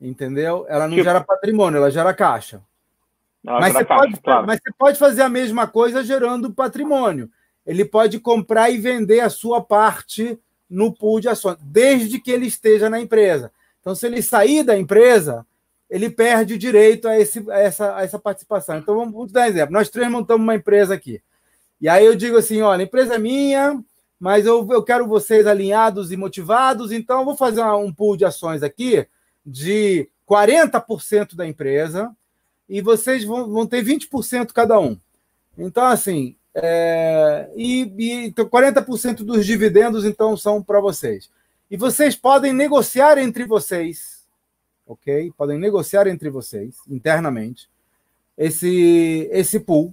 S2: Entendeu? Ela não tipo... gera patrimônio, ela gera caixa. Ela mas, gera você caixa, pode, claro. mas você pode fazer a mesma coisa gerando patrimônio. Ele pode comprar e vender a sua parte no pool de ações, desde que ele esteja na empresa. Então, se ele sair da empresa, ele perde o direito a, esse, a, essa, a essa participação. Então, vamos, vamos dar um exemplo. Nós três montamos uma empresa aqui. E aí eu digo assim: olha, a empresa é minha, mas eu, eu quero vocês alinhados e motivados, então eu vou fazer um pool de ações aqui de 40% da empresa e vocês vão, vão ter 20% cada um. Então, assim, é, e, e 40% então, dos dividendos, então, são para vocês. E vocês podem negociar entre vocês, ok? Podem negociar entre vocês, internamente, esse, esse pool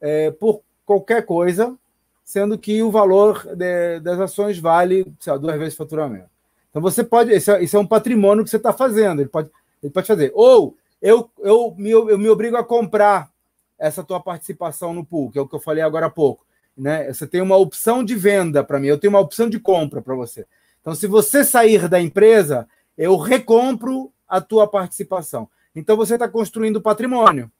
S2: é, por qualquer coisa, sendo que o valor de, das ações vale lá, duas vezes o faturamento. Então você pode, isso é, isso é um patrimônio que você está fazendo, ele pode, ele pode fazer. Ou eu, eu, me, eu me obrigo a comprar essa tua participação no pool, que é o que eu falei agora há pouco. Né? Você tem uma opção de venda para mim, eu tenho uma opção de compra para você. Então, se você sair da empresa, eu recompro a tua participação. Então, você está construindo patrimônio.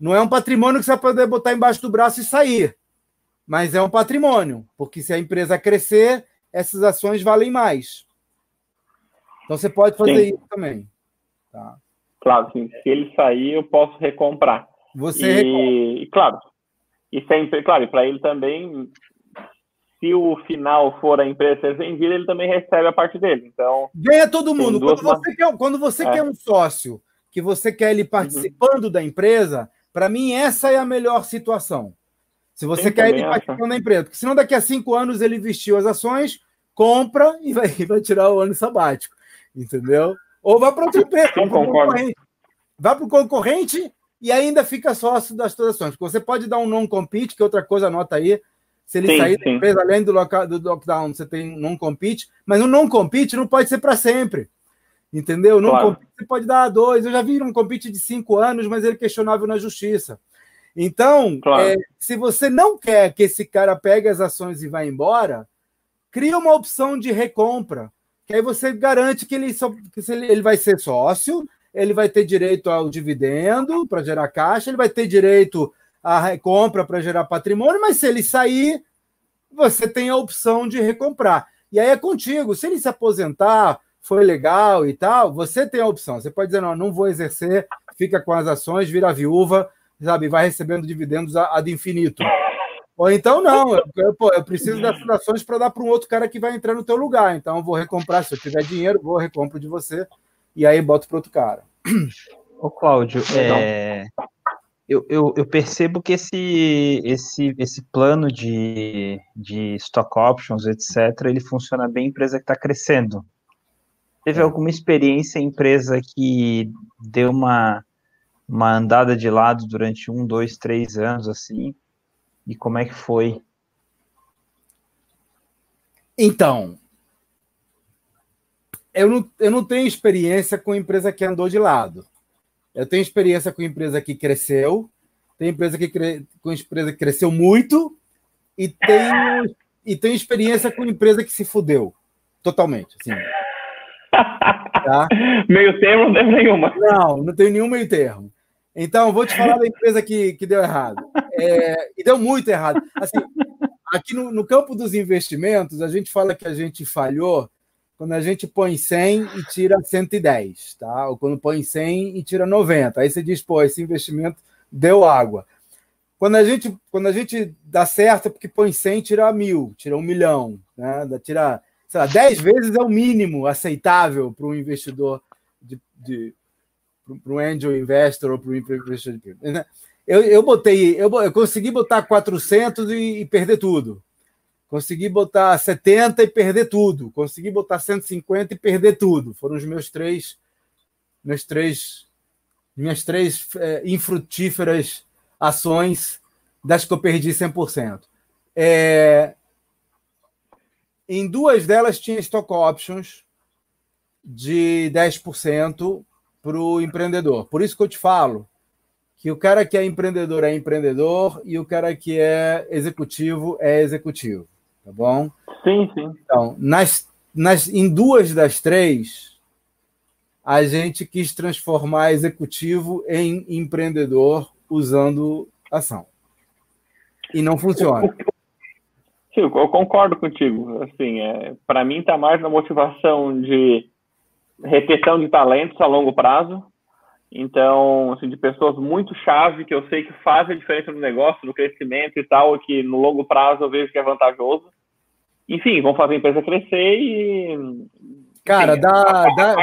S2: Não é um patrimônio que você vai poder botar embaixo do braço e sair, mas é um patrimônio, porque se a empresa crescer, essas ações valem mais. Então, você pode fazer sim. isso também. Tá?
S3: Claro, sim. se ele sair, eu posso recomprar.
S2: Você e,
S3: e claro, e sempre, claro, para ele também, se o final for a empresa ser vendida, ele também recebe a parte dele. Então
S2: ganha todo mundo. Quando você, quer, quando você é. quer um sócio, que você quer ele participando uhum. da empresa, para mim essa é a melhor situação. Se você Sim, quer ele participando da empresa, porque senão daqui a cinco anos ele vestiu as ações, compra e vai, vai tirar o ano sabático, entendeu? Ou vai para outra empresa, Sim, concorrente. Vai para o concorrente e ainda fica sócio das ações. Porque você pode dar um non-compete, que é outra coisa, anota aí. Se ele sim, sair da empresa, além do, local, do lockdown, você tem um non-compete. Mas o non-compete não pode ser para sempre. Entendeu? Não claro. você pode dar dois. Eu já vi um compete de cinco anos, mas ele é questionável na justiça. Então, claro. é, se você não quer que esse cara pegue as ações e vá embora, cria uma opção de recompra. Que aí você garante que ele, só, que ele vai ser sócio, ele vai ter direito ao dividendo para gerar caixa, ele vai ter direito à recompra para gerar patrimônio, mas se ele sair, você tem a opção de recomprar. E aí é contigo. Se ele se aposentar, foi legal e tal, você tem a opção. Você pode dizer, não, não vou exercer, fica com as ações, vira viúva, sabe, vai recebendo dividendos ad infinito. Ou então, não, eu, pô, eu preciso dessas ações para dar para um outro cara que vai entrar no teu lugar. Então, eu vou recomprar. Se eu tiver dinheiro, vou recompro de você e aí bota para outro cara.
S4: Ô, Cláudio, é, eu, eu, eu, percebo que esse, esse, esse plano de, de stock options, etc., ele funciona bem em empresa que está crescendo. Teve é. alguma experiência em empresa que deu uma, uma andada de lado durante um, dois, três anos, assim? E como é que foi?
S2: Então, eu não, eu não tenho experiência com empresa que andou de lado. Eu tenho experiência com empresa que cresceu, tem empresa que cre... com empresa que cresceu muito e tenho, e tenho experiência com empresa que se fudeu totalmente. Assim.
S3: Tá? Meio termo não tem nenhuma.
S2: Não, não tenho nenhum meio termo. Então, vou te falar da empresa que, que deu errado. É, e deu muito errado. Assim, aqui no, no campo dos investimentos, a gente fala que a gente falhou quando a gente põe 100 e tira 110, tá? Ou quando põe 100 e tira 90. Aí você diz, pô, esse investimento deu água. Quando a gente, quando a gente dá certo, é porque põe 100 e tira mil, tira um milhão, né? Tira, sei lá, 10 vezes é o mínimo aceitável para um investidor, de, de para um angel investor ou para um investidor. Né? Eu, eu botei, eu, eu consegui botar 400 e, e perder tudo. Consegui botar 70 e perder tudo. Consegui botar 150 e perder tudo. Foram os meus três, meus três, minhas três é, infrutíferas ações das que eu perdi 100%. É, em duas delas tinha stock options de 10% para o empreendedor. Por isso que eu te falo que o cara que é empreendedor é empreendedor e o cara que é executivo é executivo tá bom?
S3: Sim, sim.
S2: Então, nas, nas, em duas das três, a gente quis transformar executivo em empreendedor usando ação. E não funciona.
S3: Sim, eu concordo contigo. Assim, é, para mim está mais na motivação de retenção de talentos a longo prazo. Então, assim, de pessoas muito chave que eu sei que fazem a diferença no negócio, no crescimento e tal, que no longo prazo eu vejo que é vantajoso. Enfim, vão fazer a empresa crescer e.
S2: Cara, enfim, dá, dá,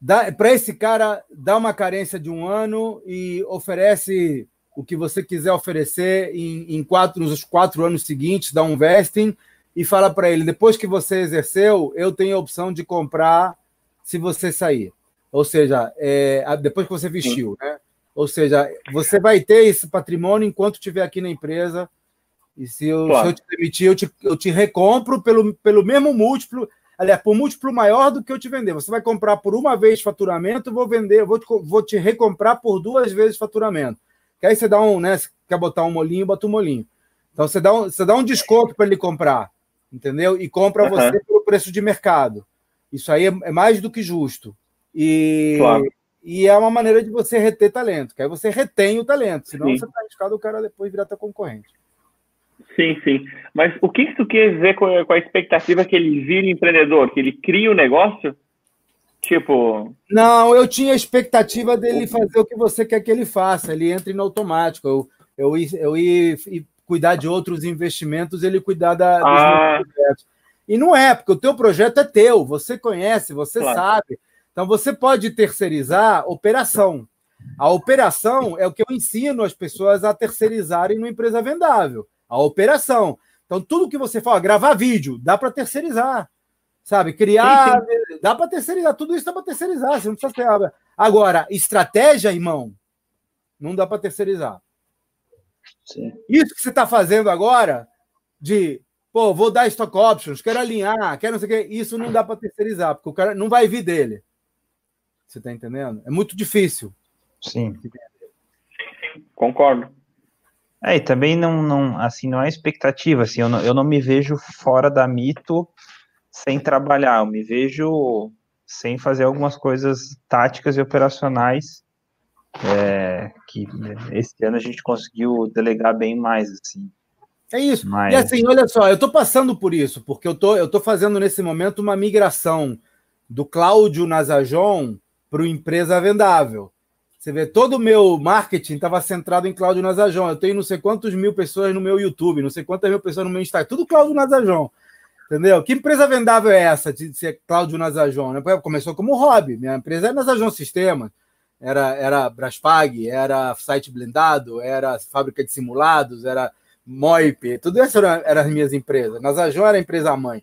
S2: dá para esse cara dá uma carência de um ano e oferece o que você quiser oferecer em, em quatro, nos quatro anos seguintes, dá um vesting e fala para ele: depois que você exerceu, eu tenho a opção de comprar se você sair. Ou seja, é, depois que você vestiu, né? Ou seja, você vai ter esse patrimônio enquanto estiver aqui na empresa. E se eu, claro. se eu te demitir, eu te, eu te recompro pelo, pelo mesmo múltiplo, aliás, por múltiplo maior do que eu te vender. Você vai comprar por uma vez faturamento, eu vou vender, vou te, vou te recomprar por duas vezes faturamento. Que aí você dá um, né? Se quer botar um molinho, bota um molinho. Então você dá um, você dá um desconto para ele comprar, entendeu? E compra uhum. você pelo preço de mercado. Isso aí é, é mais do que justo. E, claro. e é uma maneira de você reter talento, que aí você retém o talento, senão sim. você está arriscado o cara depois virar teu concorrente.
S3: Sim, sim. Mas o que, que tu quer dizer com a, com a expectativa que ele vire empreendedor, que ele crie o um negócio? Tipo.
S2: Não, eu tinha a expectativa dele fazer o que você quer que ele faça, ele entre no automático. Eu, eu, eu ia cuidar de outros investimentos, ele cuidar da, dos ah. projetos. E não é, porque o teu projeto é teu, você conhece, você claro. sabe. Então, você pode terceirizar operação. A operação é o que eu ensino as pessoas a terceirizarem numa empresa vendável. A operação. Então, tudo que você fala, gravar vídeo, dá para terceirizar. Sabe? Criar, sim, sim. dá para terceirizar. Tudo isso dá para terceirizar. Você não precisa ter. Agora, estratégia, irmão, não dá para terceirizar. Sim. Isso que você está fazendo agora, de pô, vou dar stock options, quero alinhar, quero não sei o quê, isso não dá para terceirizar, porque o cara não vai vir dele. Você está entendendo? É muito difícil.
S4: Sim.
S3: Concordo.
S4: É, e também não, não, assim, não é expectativa, assim, eu não, eu não me vejo fora da mito sem trabalhar, eu me vejo sem fazer algumas coisas táticas e operacionais é, que esse ano a gente conseguiu delegar bem mais, assim.
S2: É isso. Mas... E assim, olha só, eu estou passando por isso, porque eu tô, eu tô fazendo nesse momento uma migração do Cláudio Nazajon para o empresa vendável. Você vê, todo o meu marketing estava centrado em Cláudio Nazajon. Eu tenho não sei quantos mil pessoas no meu YouTube, não sei quantas mil pessoas no meu Instagram, tudo Cláudio Nazajon. Entendeu? Que empresa vendável é essa de ser Cláudio Nazajon? Né? Começou como hobby. Minha empresa é Nazajon Sistemas. Era, era Braspag, era site blindado, era fábrica de simulados, era Moip, tudo isso eram era as minhas empresas. Nazajon era a empresa mãe.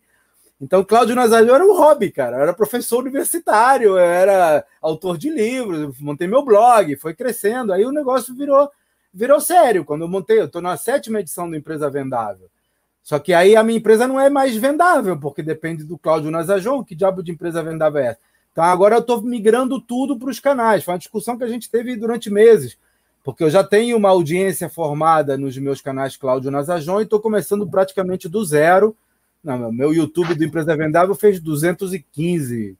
S2: Então, Cláudio Nazário era um hobby, cara. Era professor universitário, era autor de livros, montei meu blog, foi crescendo. Aí o negócio virou, virou sério. Quando eu montei, eu estou na sétima edição do Empresa Vendável. Só que aí a minha empresa não é mais vendável, porque depende do Cláudio Nazajon, que diabo de empresa vendável é essa? Então agora eu estou migrando tudo para os canais. Foi uma discussão que a gente teve durante meses, porque eu já tenho uma audiência formada nos meus canais Cláudio Nazajon e estou começando praticamente do zero não, meu YouTube do Empresa Vendável fez 215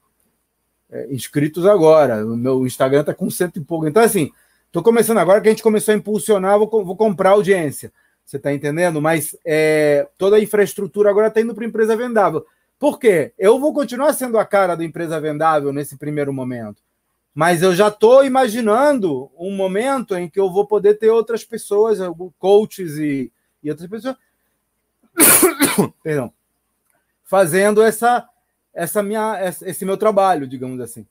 S2: é, inscritos agora. O meu Instagram está com cento e pouco. Então, assim, estou começando agora que a gente começou a impulsionar, vou, vou comprar audiência. Você está entendendo? Mas é, toda a infraestrutura agora está indo para empresa vendável. Por quê? Eu vou continuar sendo a cara da empresa vendável nesse primeiro momento. Mas eu já estou imaginando um momento em que eu vou poder ter outras pessoas, coaches e, e outras pessoas. Perdão fazendo essa, essa minha, esse meu trabalho, digamos assim.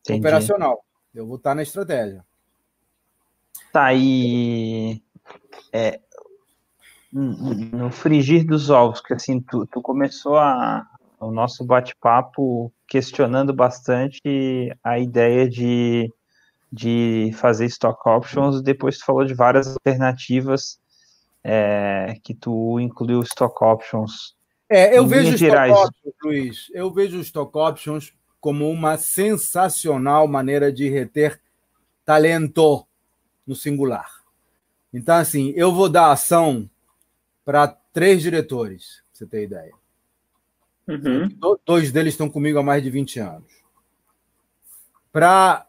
S2: Entendi. Operacional. Eu vou estar na estratégia.
S4: Tá, e é, no frigir dos ovos, que assim, tu, tu começou a, o nosso bate-papo questionando bastante a ideia de, de fazer stock options, depois tu falou de várias alternativas é, que tu incluiu stock options
S2: é, eu vejo stock options, Luiz, eu vejo stock options como uma sensacional maneira de reter talento no singular. Então, assim, eu vou dar ação para três diretores, pra você ter ideia. Uhum. Dois deles estão comigo há mais de 20 anos. Para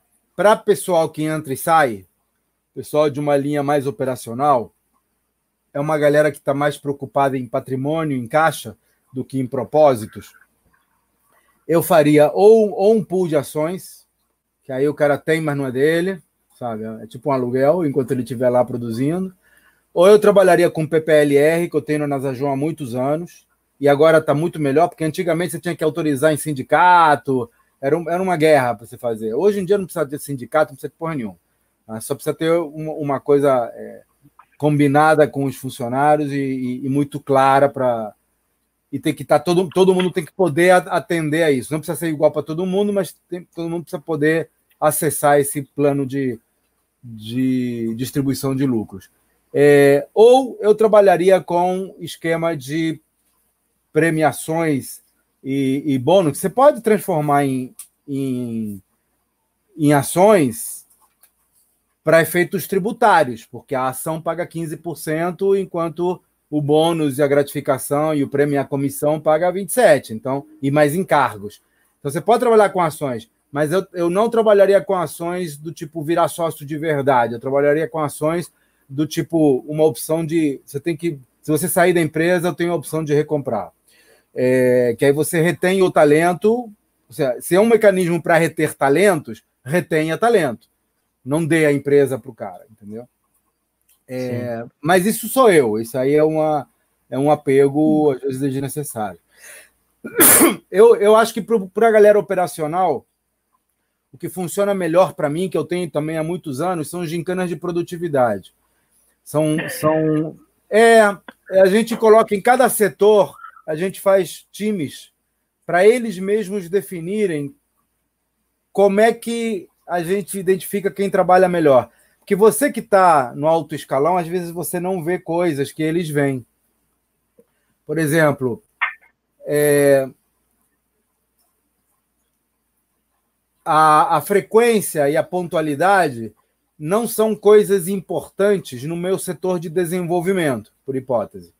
S2: pessoal que entra e sai, pessoal de uma linha mais operacional, é uma galera que está mais preocupada em patrimônio, em caixa, do que em propósitos, eu faria ou, ou um pool de ações, que aí o cara tem, mas não é dele, sabe? É tipo um aluguel enquanto ele estiver lá produzindo. Ou eu trabalharia com PPLR, que eu tenho na Nasajon há muitos anos, e agora está muito melhor, porque antigamente você tinha que autorizar em sindicato, era, um, era uma guerra para você fazer. Hoje em dia não precisa de sindicato, não precisa de porra nenhuma. Tá? Só precisa ter uma, uma coisa é, combinada com os funcionários e, e, e muito clara para e tem que estar tá, todo, todo mundo tem que poder atender a isso. Não precisa ser igual para todo mundo, mas tem, todo mundo precisa poder acessar esse plano de, de distribuição de lucros. É, ou eu trabalharia com esquema de premiações e, e bônus. Você pode transformar em, em, em ações para efeitos tributários, porque a ação paga 15%, enquanto o bônus e a gratificação e o prêmio e a comissão paga 27, então, e mais encargos. Então você pode trabalhar com ações, mas eu, eu não trabalharia com ações do tipo virar sócio de verdade. Eu trabalharia com ações do tipo uma opção de você tem que se você sair da empresa, eu tenho a opção de recomprar. É, que aí você retém o talento. Seja, se é um mecanismo para reter talentos, retenha talento. Não dê a empresa para o cara, entendeu? É, mas isso sou eu. Isso aí é, uma, é um apego, às vezes, desnecessário. Eu, eu acho que para a galera operacional, o que funciona melhor para mim, que eu tenho também há muitos anos, são gincanas de produtividade. São, são é, a gente coloca em cada setor, a gente faz times para eles mesmos definirem como é que a gente identifica quem trabalha melhor. Porque você que está no alto escalão, às vezes você não vê coisas que eles veem. Por exemplo, é, a, a frequência e a pontualidade não são coisas importantes no meu setor de desenvolvimento, por hipótese.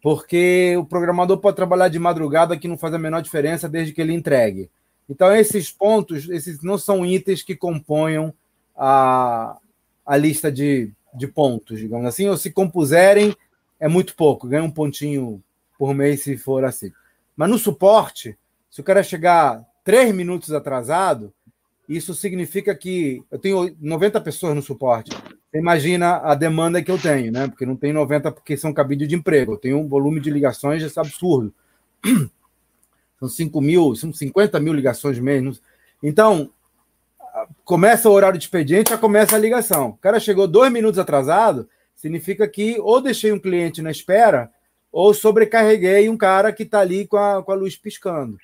S2: Porque o programador pode trabalhar de madrugada que não faz a menor diferença desde que ele entregue. Então, esses pontos, esses não são itens que componham a, a lista de, de pontos, digamos assim, ou se compuserem, é muito pouco, ganha um pontinho por mês se for assim. Mas no suporte, se o cara chegar três minutos atrasado, isso significa que eu tenho 90 pessoas no suporte. Você imagina a demanda que eu tenho, né? Porque não tem 90 porque são cabide de emprego. Eu tenho um volume de ligações absurdo. São 5 mil, são 50 mil ligações mesmo. Então, começa o horário de expediente, já começa a ligação. O cara chegou dois minutos atrasado, significa que ou deixei um cliente na espera, ou sobrecarreguei um cara que está ali com a, com a luz piscando.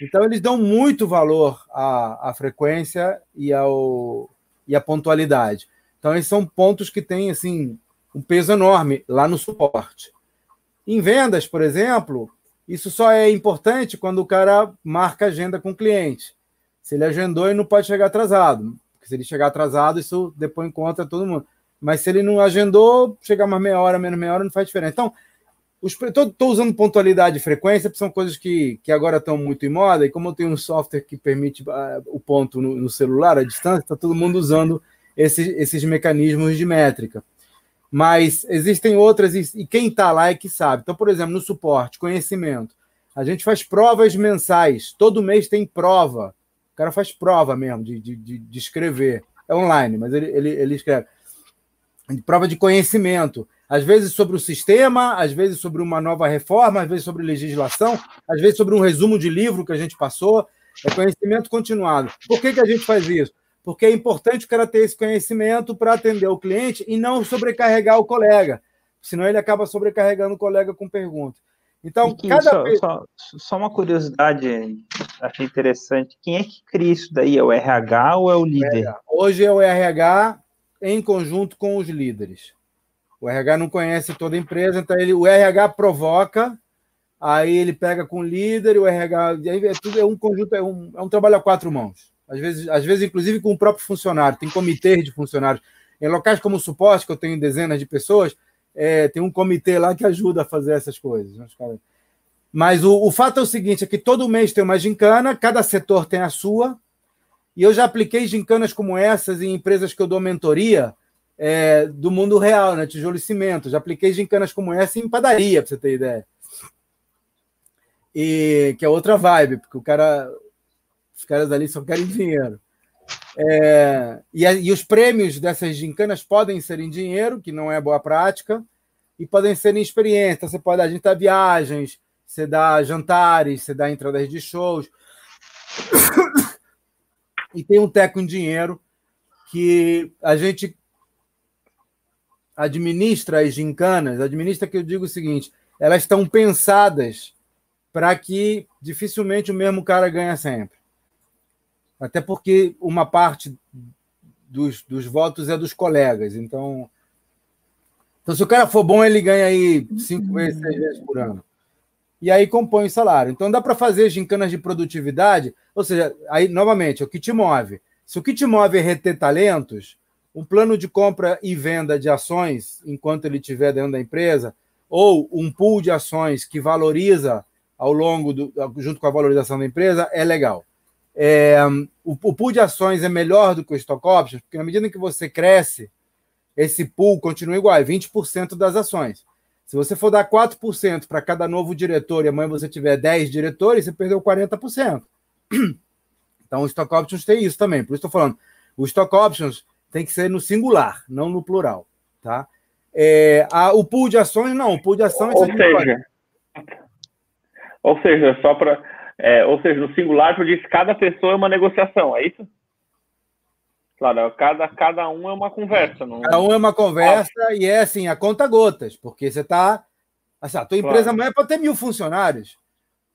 S2: Então, eles dão muito valor à, à frequência e, ao, e à pontualidade. Então, esses são pontos que têm assim, um peso enorme lá no suporte. Em vendas, por exemplo, isso só é importante quando o cara marca agenda com o cliente. Se ele agendou, ele não pode chegar atrasado. Porque se ele chegar atrasado, isso depois encontra todo mundo. Mas se ele não agendou, chegar mais meia hora, menos meia hora, não faz diferença. Então, estou usando pontualidade e frequência, porque são coisas que, que agora estão muito em moda, e como eu tenho um software que permite uh, o ponto no, no, celular, à distância, está todo mundo usando esses, esses mecanismos de métrica. Mas existem outras, e quem está lá é que sabe. Então, por exemplo, no suporte, conhecimento. A gente faz provas mensais, todo mês tem prova o cara faz prova mesmo de, de, de escrever. É online, mas ele, ele, ele escreve. Prova de conhecimento. Às vezes sobre o sistema, às vezes sobre uma nova reforma, às vezes sobre legislação, às vezes sobre um resumo de livro que a gente passou. É conhecimento continuado. Por que, que a gente faz isso? Porque é importante o cara ter esse conhecimento para atender o cliente e não sobrecarregar o colega. Senão ele acaba sobrecarregando o colega com perguntas. Então,
S4: cada só, vez... só, só, uma curiosidade, achei interessante. Quem é que cria isso daí? É o RH ou é o líder?
S2: Hoje é o RH em conjunto com os líderes. O RH não conhece toda a empresa, então ele, o RH provoca, aí ele pega com o líder, e o RH. É, tudo, é um conjunto, é um, é um trabalho a quatro mãos. Às vezes, às vezes, inclusive, com o próprio funcionário, tem comitê de funcionários. Em locais como o suporte, que eu tenho dezenas de pessoas, é, tem um comitê lá que ajuda a fazer essas coisas. Né, Mas o, o fato é o seguinte: é que todo mês tem uma gincana, cada setor tem a sua, e eu já apliquei gincanas como essas em empresas que eu dou mentoria é, do mundo real, né? Tijolo e cimento. Já apliquei gincanas como essa em padaria, para você ter ideia. E que é outra vibe, porque o cara, os caras ali só querem dinheiro. É, e, e, os prêmios dessas gincanas podem ser em dinheiro, que não é boa prática, e podem ser em experiência. Você pode dar viagens, você dá jantares, você dá entradas de shows. e tem um teco em dinheiro que a gente administra as gincanas, administra que eu digo o seguinte, elas estão pensadas para que dificilmente o mesmo cara ganha sempre. Até porque uma parte dos, dos votos é dos colegas. Então, então, se o cara for bom, ele ganha aí cinco vezes, seis vezes por ano. E aí compõe o salário. Então, dá para fazer gincanas de produtividade. Ou seja, aí, novamente, é o que te move. Se o que te move é reter talentos, um plano de compra e venda de ações enquanto ele estiver dentro da empresa, ou um pool de ações que valoriza ao longo do, junto com a valorização da empresa, é legal. É, o, o, pool de ações é melhor do que o stock options, porque na medida que você cresce, esse pool continua igual, é 20% das ações. Se você for dar 4% para cada novo diretor e amanhã você tiver 10 diretores, você perdeu 40%. Então, o stock options tem isso também. Por isso estou falando, o stock options tem que ser no singular, não no plural. Tá? É, a, o pool de ações, não. O pool de ações.
S3: Ou seja, ou seja, só para. É, ou seja, no singular, tu diz cada pessoa é uma negociação, é isso? Claro, cada, cada um é uma conversa. Não...
S2: Cada um é uma conversa ah. e é assim, a conta gotas, porque você está. Assim, a tua empresa claro. amanhã pode ter mil funcionários,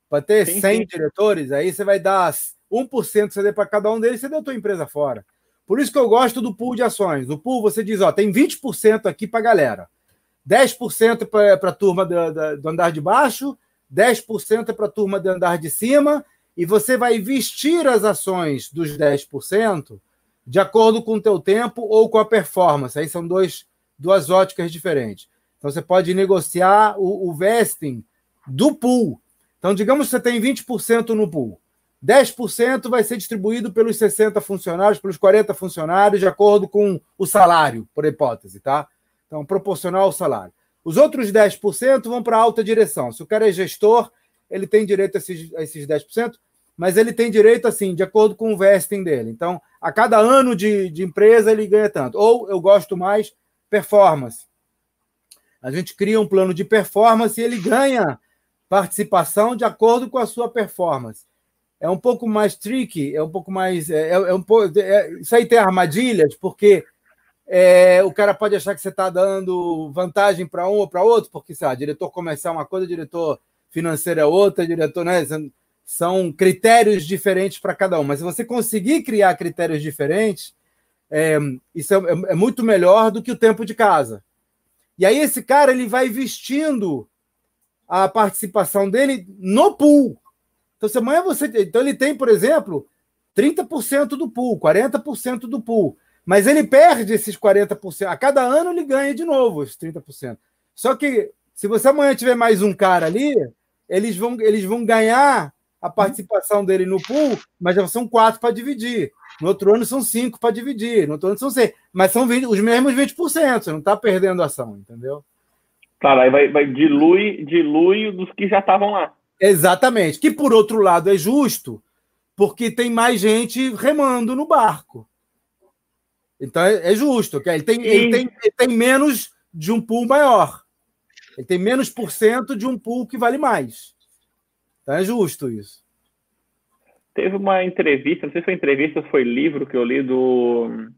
S2: pode ter sim, 100 sim. diretores, aí você vai dar 1% CD para cada um deles, você deu a tua empresa fora. Por isso que eu gosto do pool de ações. No pool você diz, ó, tem 20% aqui para galera, 10% para a turma do, do andar de baixo, 10% é para a turma do andar de cima, e você vai vestir as ações dos 10% de acordo com o teu tempo ou com a performance. Aí são dois, duas óticas diferentes. Então você pode negociar o, o vesting do pool. Então, digamos que você tem 20% no pool. 10% vai ser distribuído pelos 60 funcionários, pelos 40 funcionários, de acordo com o salário, por hipótese, tá? Então, proporcional ao salário. Os outros 10% vão para a alta direção. Se o cara é gestor, ele tem direito a esses, a esses 10%, mas ele tem direito, assim, de acordo com o vesting dele. Então, a cada ano de, de empresa, ele ganha tanto. Ou, eu gosto mais, performance. A gente cria um plano de performance e ele ganha participação de acordo com a sua performance. É um pouco mais tricky, é um pouco mais. É, é, é um pouco, é, isso aí tem armadilhas, porque é, o cara pode achar que você está dando vantagem para um ou para outro, porque, sei lá, diretor comercial é uma coisa, diretor financeiro é outra, diretor, né? São critérios diferentes para cada um. Mas se você conseguir criar critérios diferentes, é, isso é, é, muito melhor do que o tempo de casa. E aí esse cara ele vai vestindo a participação dele no pool. Então, se amanhã você. Então, ele tem, por exemplo, 30% do pool, 40% do pool. Mas ele perde esses 40%. A cada ano ele ganha de novo esses 30%. Só que se você amanhã tiver mais um cara ali, eles vão, eles vão ganhar a participação dele no pool, mas já são quatro para dividir. No outro ano são cinco para dividir. No outro ano são seis. Mas são 20, os mesmos 20%. Você não está perdendo ação, entendeu?
S3: Claro, aí vai, vai dilui, dilui dos que já estavam lá.
S2: Exatamente. Que por outro lado é justo, porque tem mais gente remando no barco. Então é, é justo, que ele tem, ele, tem, ele tem menos de um pool maior. Ele tem menos por cento de um pool que vale mais. Então é justo isso.
S3: Teve uma entrevista, não sei se foi entrevista ou foi livro que eu li do,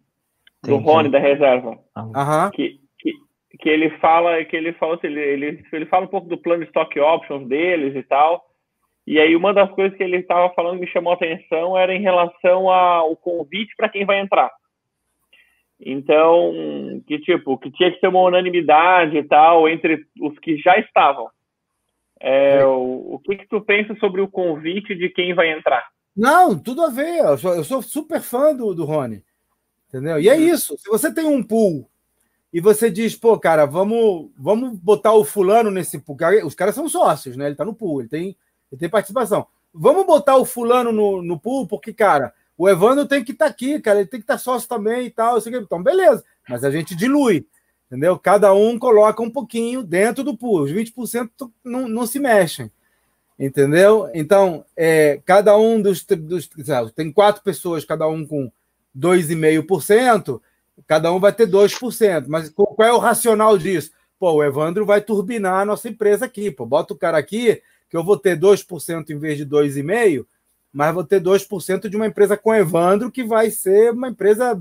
S3: do Rony da reserva.
S2: Uhum.
S3: Que, que, que ele fala que ele fala assim, ele, ele, ele fala um pouco do plano de stock options deles e tal. E aí uma das coisas que ele estava falando que me chamou a atenção era em relação ao convite para quem vai entrar. Então, que tipo, que tinha que ser uma unanimidade e tal entre os que já estavam. É, é. o, o que, que tu pensa sobre o convite de quem vai entrar?
S2: Não, tudo a ver. Eu sou, eu sou super fã do, do Rony. Entendeu? E é uhum. isso. Se você tem um pool e você diz, pô, cara, vamos, vamos botar o fulano nesse pool. Os caras são sócios, né? Ele tá no pool, ele tem, ele tem participação. Vamos botar o fulano no, no pool, porque, cara, o Evandro tem que estar tá aqui, cara, ele tem que estar tá sócio também e tal. Então, beleza, mas a gente dilui, entendeu? Cada um coloca um pouquinho dentro do pool, os 20% não, não se mexem, entendeu? Então, é, cada um dos, dos. Tem quatro pessoas, cada um com 2,5%, cada um vai ter 2%. Mas qual é o racional disso? Pô, o Evandro vai turbinar a nossa empresa aqui, pô, bota o cara aqui, que eu vou ter 2% em vez de 2,5%, mas vou ter 2% de uma empresa com Evandro, que vai ser uma empresa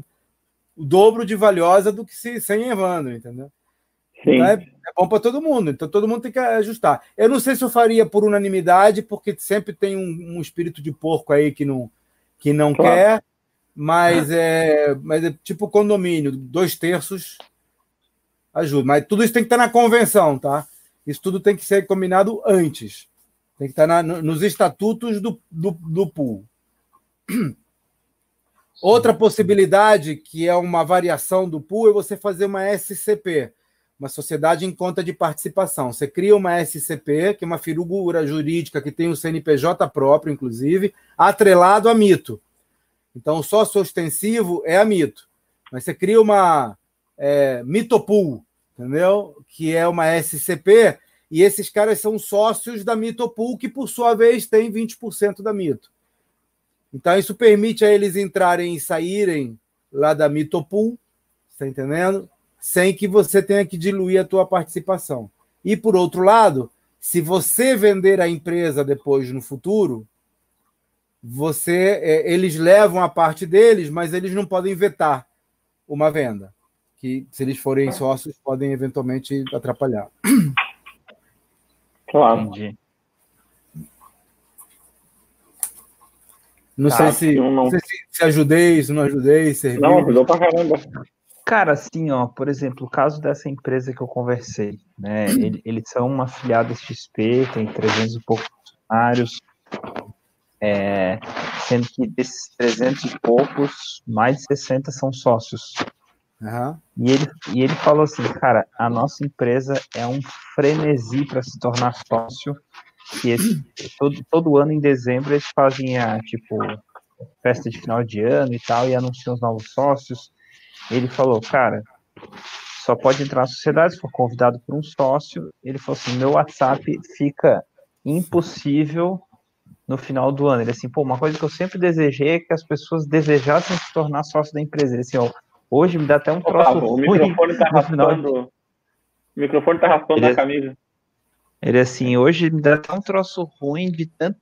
S2: o dobro de valiosa do que se, sem Evandro, entendeu? Sim. Então é, é bom para todo mundo, então todo mundo tem que ajustar. Eu não sei se eu faria por unanimidade, porque sempre tem um, um espírito de porco aí que não, que não claro. quer, mas é, mas é tipo condomínio, dois terços ajuda. Mas tudo isso tem que estar na convenção, tá? Isso tudo tem que ser combinado antes. Tem que estar na, nos estatutos do, do, do pool. Outra possibilidade, que é uma variação do pool, é você fazer uma SCP, uma sociedade em conta de participação. Você cria uma SCP, que é uma figura jurídica que tem um CNPJ próprio, inclusive, atrelado a mito. Então, o sócio ostensivo é a mito. Mas você cria uma é, Mitopool, entendeu? Que é uma SCP, e esses caras são sócios da Mitopool, que por sua vez tem 20% da Mito. Então, isso permite a eles entrarem e saírem lá da Mitopool, está entendendo? Sem que você tenha que diluir a tua participação. E, por outro lado, se você vender a empresa depois no futuro, você é, eles levam a parte deles, mas eles não podem vetar uma venda, que se eles forem sócios podem eventualmente atrapalhar.
S3: Claro. Entendi.
S2: Não, tá, sei se, não, não. sei se, se ajudei, se não ajudei, serviu.
S3: Não, ajudou pra caramba.
S4: Cara, assim, ó, por exemplo, o caso dessa empresa que eu conversei, né? Eles, eles são uma afiliada XP, tem 300 e poucos funcionários, é, sendo que desses 300 e poucos, mais de 60 são sócios. Uhum. E, ele, e ele falou assim, cara, a nossa empresa é um frenesi para se tornar sócio que esse, todo, todo ano em dezembro eles fazem a, tipo, festa de final de ano e tal, e anunciam os novos sócios. Ele falou, cara, só pode entrar na sociedade se for convidado por um sócio. Ele falou assim, meu WhatsApp fica impossível no final do ano. Ele assim, pô, uma coisa que eu sempre desejei é que as pessoas desejassem se tornar sócio da empresa. Ele assim, ó, hoje me dá até um troço
S3: Opa, o microfone tá raspando. O microfone tá raspando na camisa.
S4: Ele assim, hoje me dá até um troço ruim de tanta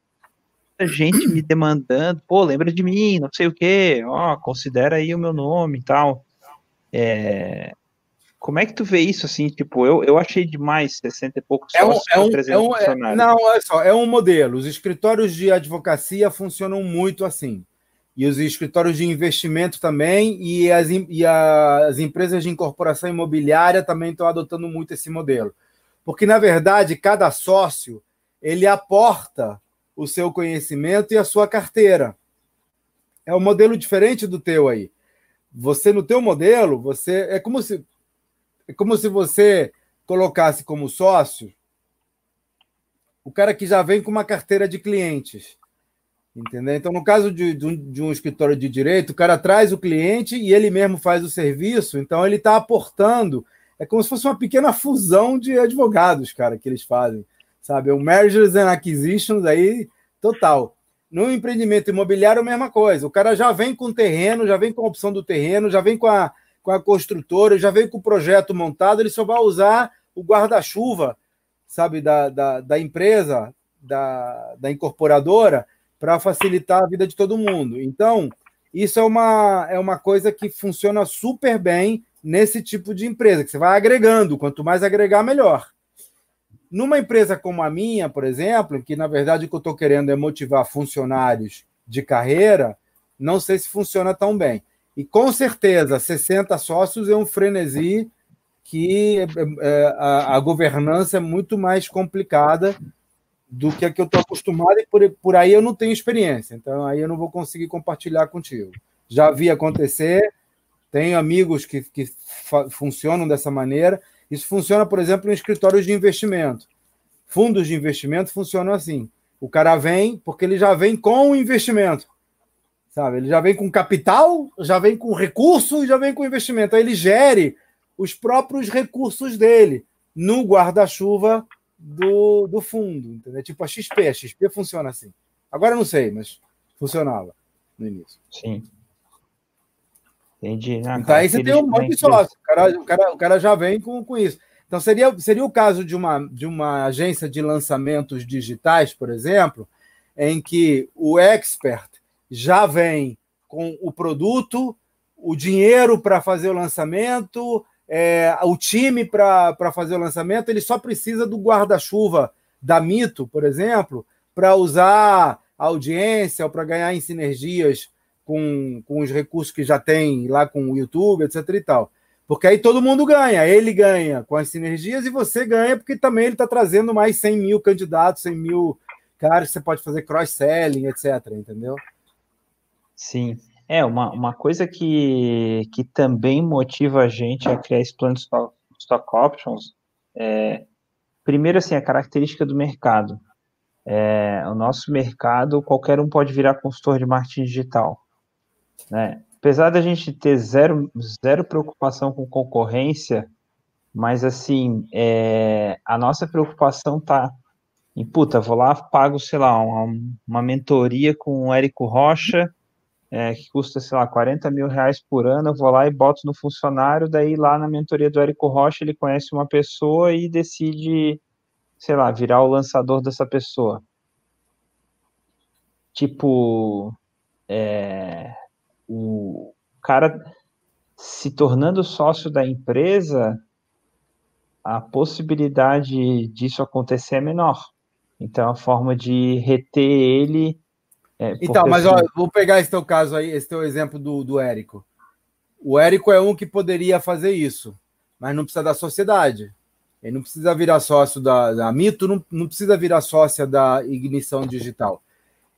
S4: gente me demandando, pô, lembra de mim, não sei o quê, ó, considera aí o meu nome e tal. É, como é que tu vê isso, assim, tipo, eu, eu achei demais 60 e poucos
S2: é um, é um, é um é, Não, olha só, é um modelo. Os escritórios de advocacia funcionam muito assim. E os escritórios de investimento também, e as, e as empresas de incorporação imobiliária também estão adotando muito esse modelo porque na verdade cada sócio ele aporta o seu conhecimento e a sua carteira. É um modelo diferente do teu aí. Você no teu modelo, você é como se é como se você colocasse como sócio o cara que já vem com uma carteira de clientes. Entendeu? Então, no caso de, de, um, de um escritório de direito, o cara traz o cliente e ele mesmo faz o serviço, então ele está aportando é como se fosse uma pequena fusão de advogados, cara, que eles fazem, sabe? Um mergers and acquisitions aí total. No empreendimento imobiliário, a mesma coisa. O cara já vem com o terreno, já vem com a opção do terreno, já vem com a, com a construtora, já vem com o projeto montado, ele só vai usar o guarda-chuva, sabe, da, da, da empresa, da, da incorporadora, para facilitar a vida de todo mundo. Então, isso é uma, é uma coisa que funciona super bem nesse tipo de empresa, que você vai agregando, quanto mais agregar, melhor. Numa empresa como a minha, por exemplo, que na verdade o que eu estou querendo é motivar funcionários de carreira, não sei se funciona tão bem. E com certeza, 60 sócios é um frenesi que é, é, a, a, governança é muito mais complicada do que a que eu estou acostumado e por, por aí eu não tenho experiência. Então aí eu não vou conseguir compartilhar contigo. Já vi acontecer, tenho amigos que, que funcionam dessa maneira. Isso funciona, por exemplo, em escritórios de investimento. Fundos de investimento funcionam assim. O cara vem porque ele já vem com o investimento. Sabe? Ele já vem com capital, já vem com recurso e já vem com investimento. Aí ele gere os próprios recursos dele no guarda-chuva do, do fundo. Entendeu? Tipo a XP. A XP funciona assim. Agora não sei, mas funcionava no início.
S4: Sim. Entendi.
S2: Ah, então aí você tem um monte de sócio. O cara, o, cara, o cara já vem com, com isso. Então seria, seria o caso de uma, de uma agência de lançamentos digitais, por exemplo, em que o expert já vem com o produto, o dinheiro para fazer o lançamento, é, o time para fazer o lançamento, ele só precisa do guarda-chuva da Mito, por exemplo, para usar a audiência ou para ganhar em sinergias com, com os recursos que já tem lá com o YouTube, etc. e tal. Porque aí todo mundo ganha. Ele ganha com as sinergias e você ganha porque também ele está trazendo mais 100 mil candidatos, 100 mil caras que você pode fazer cross-selling, etc. Entendeu?
S4: Sim. É, uma, uma coisa que, que também motiva a gente a criar esse plano de stock, stock options é, primeiro, assim, a característica do mercado. É, o nosso mercado, qualquer um pode virar consultor de marketing digital. Né? apesar da gente ter zero, zero preocupação com concorrência, mas assim, é, a nossa preocupação tá em, puta, vou lá, pago, sei lá, uma, uma mentoria com o Érico Rocha, é, que custa, sei lá, 40 mil reais por ano, eu vou lá e boto no funcionário, daí lá na mentoria do Érico Rocha ele conhece uma pessoa e decide, sei lá, virar o lançador dessa pessoa. Tipo, é, o cara se tornando sócio da empresa, a possibilidade disso acontecer é menor. Então, a forma de reter ele.
S2: É, então, mas assim... ó, vou pegar esse teu caso aí, esse teu exemplo do, do Érico. O Érico é um que poderia fazer isso, mas não precisa da sociedade. Ele não precisa virar sócio da, da Mito, não, não precisa virar sócia da Ignição Digital.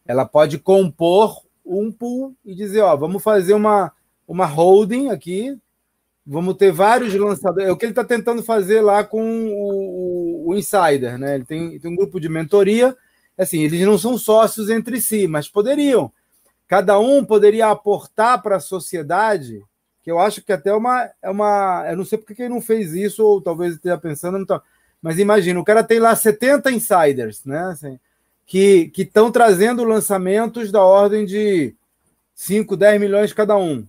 S2: Ela pode compor um pool e dizer, ó, vamos fazer uma, uma holding aqui, vamos ter vários lançadores. É o que ele está tentando fazer lá com o, o, o, Insider, né? Ele tem, tem um grupo de mentoria, assim, eles não são sócios entre si, mas poderiam. Cada um poderia aportar para a sociedade, que eu acho que até é uma, é uma. Eu não sei porque ele não fez isso, ou talvez esteja pensando, mas imagina, o cara tem lá 70 insiders, né? Assim, que estão trazendo lançamentos da ordem de 5, 10 milhões cada um.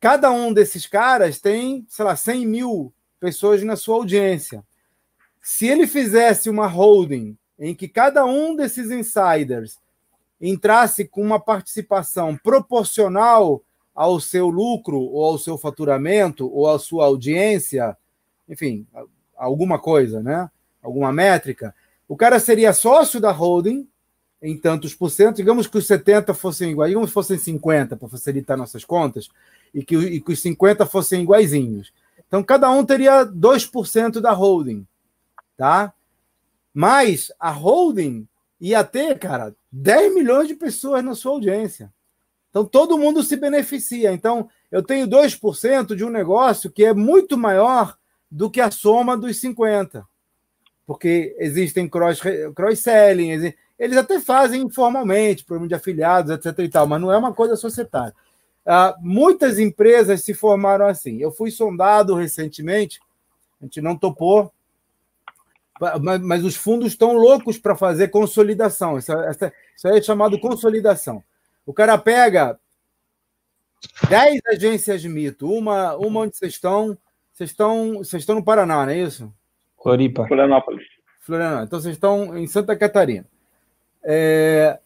S2: Cada um desses caras tem, sei lá, 100 mil pessoas na sua audiência. Se ele fizesse uma holding em que cada um desses insiders entrasse com uma participação proporcional ao seu lucro ou ao seu faturamento ou à sua audiência, enfim, alguma coisa, né? Alguma métrica, o cara seria sócio da holding em tantos por cento, digamos que os 70 fossem iguais, digamos que fossem 50 para facilitar nossas contas, e que, e que os 50 fossem iguaizinhos. Então, cada um teria 2% da holding, tá? Mas a holding ia ter, cara, 10 milhões de pessoas na sua audiência. Então, todo mundo se beneficia. Então, eu tenho 2% de um negócio que é muito maior do que a soma dos 50 porque existem cross-selling, cross eles até fazem informalmente, programa de afiliados, etc. e tal, mas não é uma coisa societária. Uh, muitas empresas se formaram assim. Eu fui sondado recentemente, a gente não topou, mas, mas os fundos estão loucos para fazer consolidação. Isso, essa, isso aí é chamado consolidação. O cara pega 10 agências de mito, uma, uma onde vocês estão. Vocês estão, vocês estão no Paraná, não é isso?
S4: Floripa.
S3: Florianópolis.
S2: Florianópolis. Então vocês estão em Santa Catarina. É...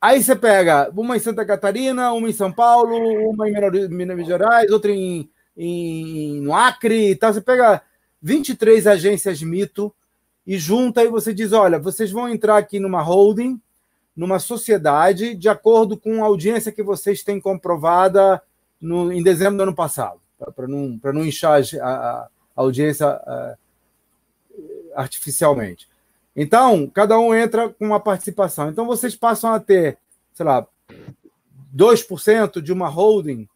S2: Aí você pega uma em Santa Catarina, uma em São Paulo, uma em Minas Gerais, outra em, em, no Acre e tal. Você pega 23 agências mito e junta e você diz: olha, vocês vão entrar aqui numa holding, numa sociedade, de acordo com a audiência que vocês têm comprovada no, em dezembro do ano passado, para não, não inchar a, a, audiência uh, artificialmente. Então, cada um entra com uma participação. Então, vocês passam a ter, sei lá, 2% de uma holding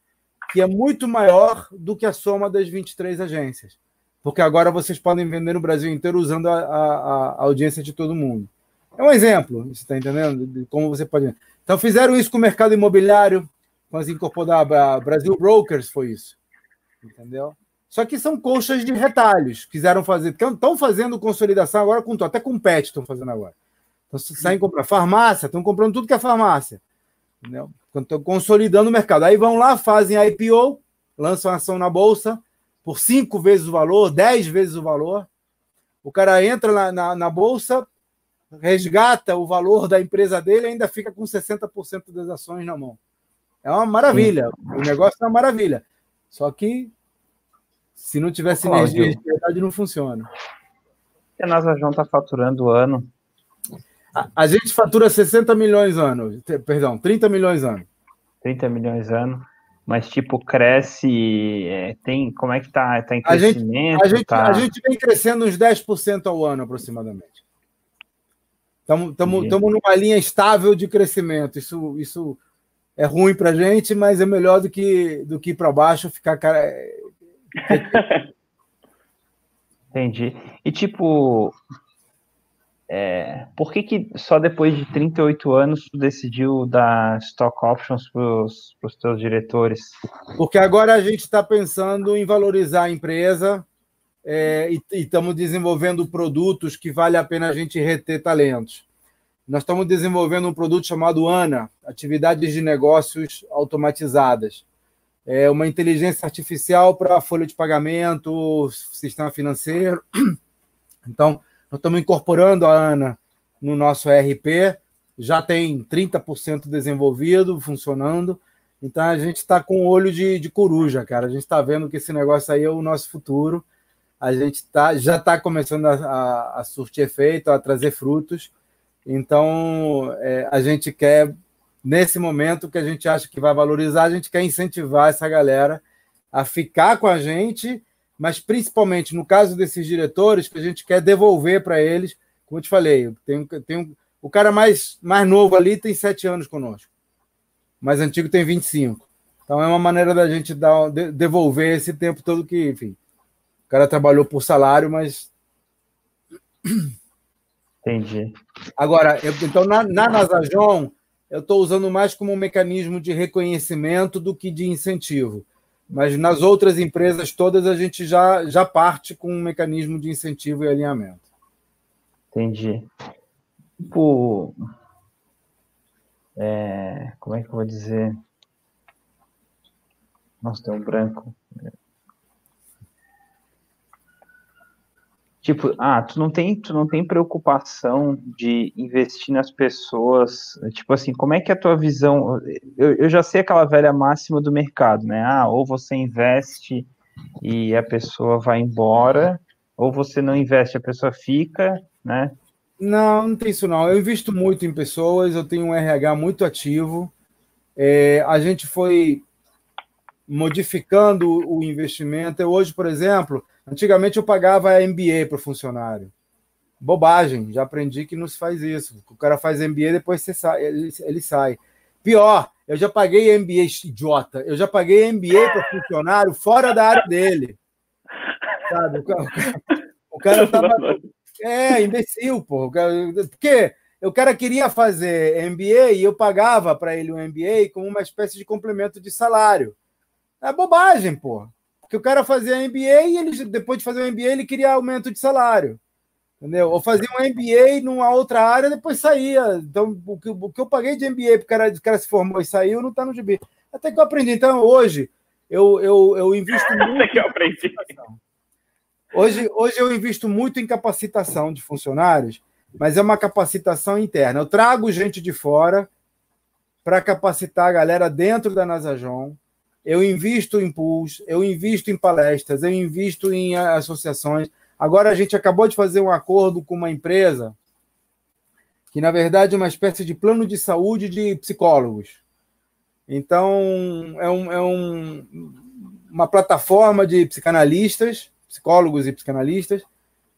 S2: que é muito maior do que a soma das 23 agências. Porque agora vocês podem vender no Brasil inteiro usando a, a, a audiência de todo mundo. É um exemplo, você está entendendo? De como você pode. Então, fizeram isso com o mercado imobiliário, com as incorporadas. Brasil Brokers foi isso. Entendeu? Só que são colchas de retalhos. Quiseram fazer. Estão fazendo consolidação agora com até com pet estão fazendo agora. Então, saem comprar farmácia, estão comprando tudo que é farmácia. Estão consolidando o mercado. Aí vão lá, fazem a IPO, lançam ação na bolsa por cinco vezes o valor, dez vezes o valor. O cara entra na, na, na bolsa, resgata o valor da empresa dele e ainda fica com 60% das ações na mão. É uma maravilha. O negócio é uma maravilha. Só que se não tiver sinergia de verdade, não funciona.
S4: a NASA João está faturando o ano?
S2: A, a, gente fatura 60 milhões ano, perdão, 30 milhões ano.
S4: 30 milhões ano. Mas, tipo, cresce. É, tem. Como é que tá? Tá em crescimento?
S2: A gente, a gente,
S4: tá...
S2: a gente vem crescendo uns 10% ao ano, aproximadamente. Estamos numa linha estável de crescimento. Isso, isso é ruim para a gente, mas é melhor do que, do que ir para baixo ficar. Cara...
S4: Entendi. E, tipo, é, por que, que só depois de 38 anos tu decidiu dar stock options para os teus diretores?
S2: Porque agora a gente está pensando em valorizar a empresa é, e estamos desenvolvendo produtos que vale a pena a gente reter talentos. Nós estamos desenvolvendo um produto chamado ANA, Atividades de Negócios Automatizadas. É uma inteligência artificial para folha de pagamento, sistema financeiro. Então, nós estamos incorporando a ANA no nosso ERP, já tem 30% desenvolvido, funcionando. Então a gente está com olho de, de coruja, cara. A gente está vendo que esse negócio aí é o nosso futuro. A gente tá, já está começando a, a, a, surtir efeito, a trazer frutos. Então é, a gente quer, nesse momento que a gente acha que vai valorizar, a gente quer incentivar essa galera a ficar com a gente mas principalmente no caso desses diretores, que a gente quer devolver para eles, como eu te falei, tem, tem o cara mais, mais novo ali tem sete anos conosco, mais antigo tem 25. Então é uma maneira da gente dar, devolver esse tempo todo que, enfim, o cara trabalhou por salário, mas.
S4: Entendi.
S2: Agora, eu, então na, na Nasajon, eu estou usando mais como um mecanismo de reconhecimento do que de incentivo. Mas nas outras empresas todas a gente já, já parte com um mecanismo de incentivo e alinhamento.
S4: Entendi. Tipo, é, como é que eu vou dizer? Nossa, tem um branco. Tipo, ah, tu não tem, tu não tem preocupação de investir nas pessoas. Tipo assim, como é que é a tua visão? Eu, eu já sei aquela velha máxima do mercado, né? Ah, ou você investe e a pessoa vai embora, ou você não investe, a pessoa fica, né?
S2: Não, não tem isso não. Eu invisto muito em pessoas, eu tenho um RH muito ativo. É, a gente foi modificando o investimento. Eu, hoje, por exemplo, Antigamente eu pagava MBA para o funcionário. Bobagem, já aprendi que não se faz isso. O cara faz MBA depois você sai, ele, ele sai. Pior, eu já paguei MBA idiota. Eu já paguei MBA para funcionário fora da área dele. Sabe? O cara, o cara tava. É, imbecil, pô. Porque o cara queria fazer MBA e eu pagava para ele um MBA como uma espécie de complemento de salário. É bobagem, pô. Porque o cara fazia MBA e ele, depois de fazer o MBA, ele queria aumento de salário. Entendeu? Ou fazia um MBA numa outra área, depois saía. Então, o que, o que eu paguei de MBA para o cara, se formou e saiu, não está no GB. Até que eu aprendi. Então, hoje, eu, eu, eu invisto muito. Até que eu aprendi. Hoje, hoje eu invisto muito em capacitação de funcionários, mas é uma capacitação interna. Eu trago gente de fora para capacitar a galera dentro da Nasajon eu invisto em pools, eu invisto em palestras, eu invisto em associações. Agora a gente acabou de fazer um acordo com uma empresa que, na verdade, é uma espécie de plano de saúde de psicólogos. Então, é, um, é um, uma plataforma de psicanalistas, psicólogos e psicanalistas.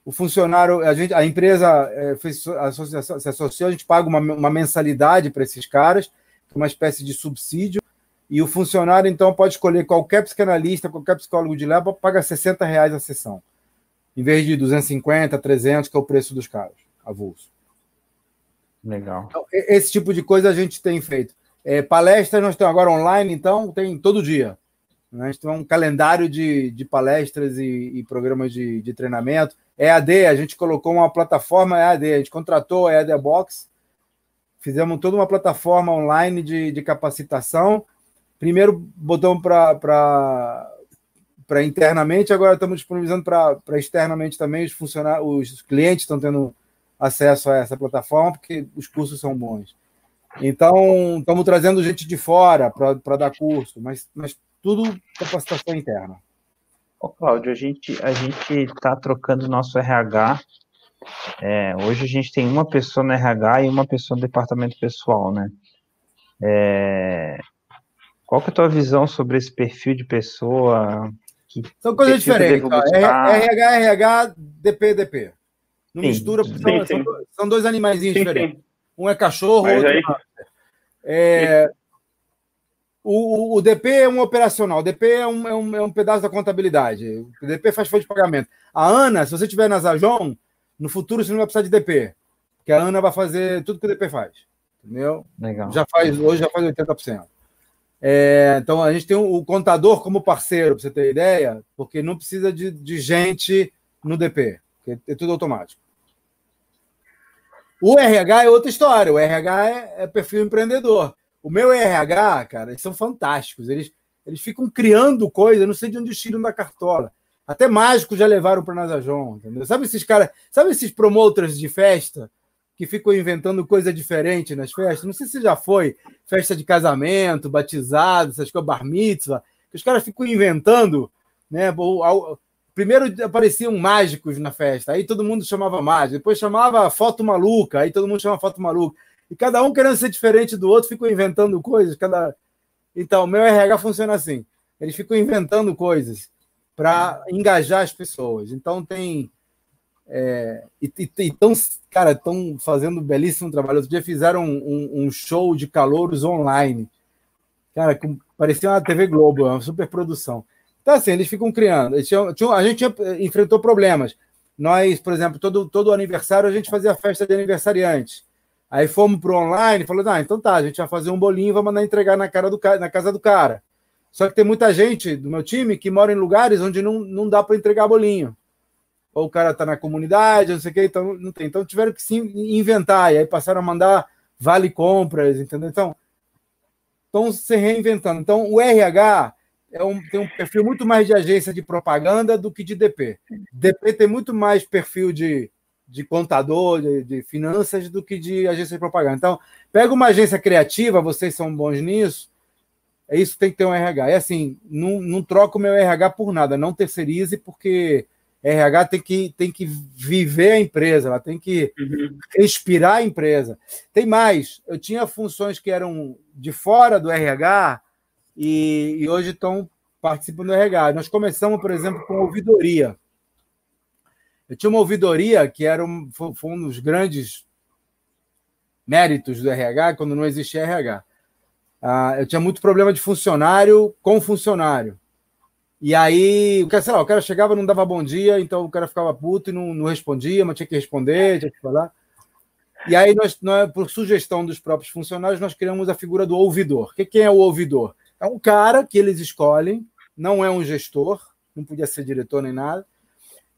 S2: O funcionário, a, gente, a empresa é, fez, associação, se associou, a gente paga uma, uma mensalidade para esses caras, uma espécie de subsídio e o funcionário, então, pode escolher qualquer psicanalista, qualquer psicólogo de lá, paga 60 reais a sessão, em vez de 250, 300, que é o preço dos caras, avulso.
S4: Legal.
S2: Então, esse tipo de coisa a gente tem feito. É, palestras nós temos agora online, então, tem todo dia. Né? A gente tem um calendário de, de palestras e, e programas de, de treinamento. EAD, a gente colocou uma plataforma EAD, a gente contratou a EAD Box, fizemos toda uma plataforma online de, de capacitação Primeiro botamos para internamente, agora estamos disponibilizando para externamente também. Os funcionários, os clientes estão tendo acesso a essa plataforma, porque os cursos são bons. Então, estamos trazendo gente de fora para dar curso, mas, mas tudo capacitação interna.
S4: Ô, Cláudio, a gente a está trocando nosso RH. É, hoje a gente tem uma pessoa no RH e uma pessoa no departamento pessoal, né? É, qual que é a tua visão sobre esse perfil de pessoa?
S2: São coisas diferentes. RH, RH, DP, DP. Não sim, mistura, sim, são, sim. São, dois animais diferentes. Um é cachorro, Mas outro aí... é, o, o, DP é um operacional, o DP é um, é, um, é um pedaço da contabilidade. O DP faz folha de pagamento. A Ana, se você tiver na Zajon, no futuro você não vai precisar de DP. Porque a Ana vai fazer tudo que o DP faz. Entendeu? Legal. Já faz, hoje já faz 80%. É, então a gente tem o contador como parceiro, para você ter ideia, porque não precisa de, de gente no DP, é tudo automático. O RH é outra história. O RH é, é, perfil empreendedor. O meu RH, cara, eles são fantásticos. Eles, eles ficam criando coisas, não sei de onde tiram da cartola. Até mágicos já levaram para Nazajon, entendeu? Sabe esses caras, sabe esses promoters de festa que ficam inventando coisa diferente nas festas? Não sei se já foi festa de casamento, batizado, essas coisas, bar mitzvah, que os caras ficam inventando, né? Primeiro apareciam mágicos na festa, aí todo mundo chamava mágico, depois chamava foto maluca, aí todo mundo chamava foto maluca. E cada um querendo ser diferente do outro, ficou inventando coisas. Cada... Então, o meu RH funciona assim. Eles ficam inventando coisas para engajar as pessoas. Então tem. É, e estão, cara, estão fazendo um belíssimo trabalho. Outro dia fizeram um, um, show de calouros online. Cara, com, parecia uma TV Globo, uma super produção. Então, assim, eles ficam criando. Eles tinham, tinham, a gente enfrentou problemas. Nós, por exemplo, todo, todo aniversário a gente fazia festa de aniversariante. Aí fomos para o online, falou: ah, então tá, a gente vai fazer um bolinho e vai mandar entregar na, cara do, na casa do cara. Só que tem muita gente do meu time que mora em lugares onde não, não dá para entregar bolinho. Ou o cara está na comunidade, não sei o que, então não tem. Então tiveram que se inventar, e aí passaram a mandar vale compras, entendeu? Então, estão se reinventando. Então, o RH é um, tem um perfil muito mais de agência de propaganda do que de DP. DP tem muito mais perfil de, de contador, de, de finanças, do que de agência de propaganda. Então, pega uma agência criativa, vocês são bons nisso, é isso tem que ter um RH. É assim, não, não troco meu RH por nada, não terceirize, porque RH tem que, tem que viver a empresa, ela tem que uhum. respirar a empresa. Tem mais, eu tinha funções que eram de fora do RH, e, e hoje estão participando do RH. Nós começamos, por exemplo, com ouvidoria. Eu tinha uma ouvidoria que era um, foi, um dos grandes méritos do RH, quando não existia RH. Ah, eu tinha muito problema de funcionário com funcionário. E aí, o cara, sei lá, o cara chegava não dava bom dia, então o cara ficava puto e não, não respondia, mas tinha que responder, tinha que falar. E aí, nós, nós, por sugestão dos próprios funcionários, nós criamos a figura do ouvidor. Quem é o ouvidor? É um cara que eles escolhem, não é um gestor, não podia ser diretor nem nada.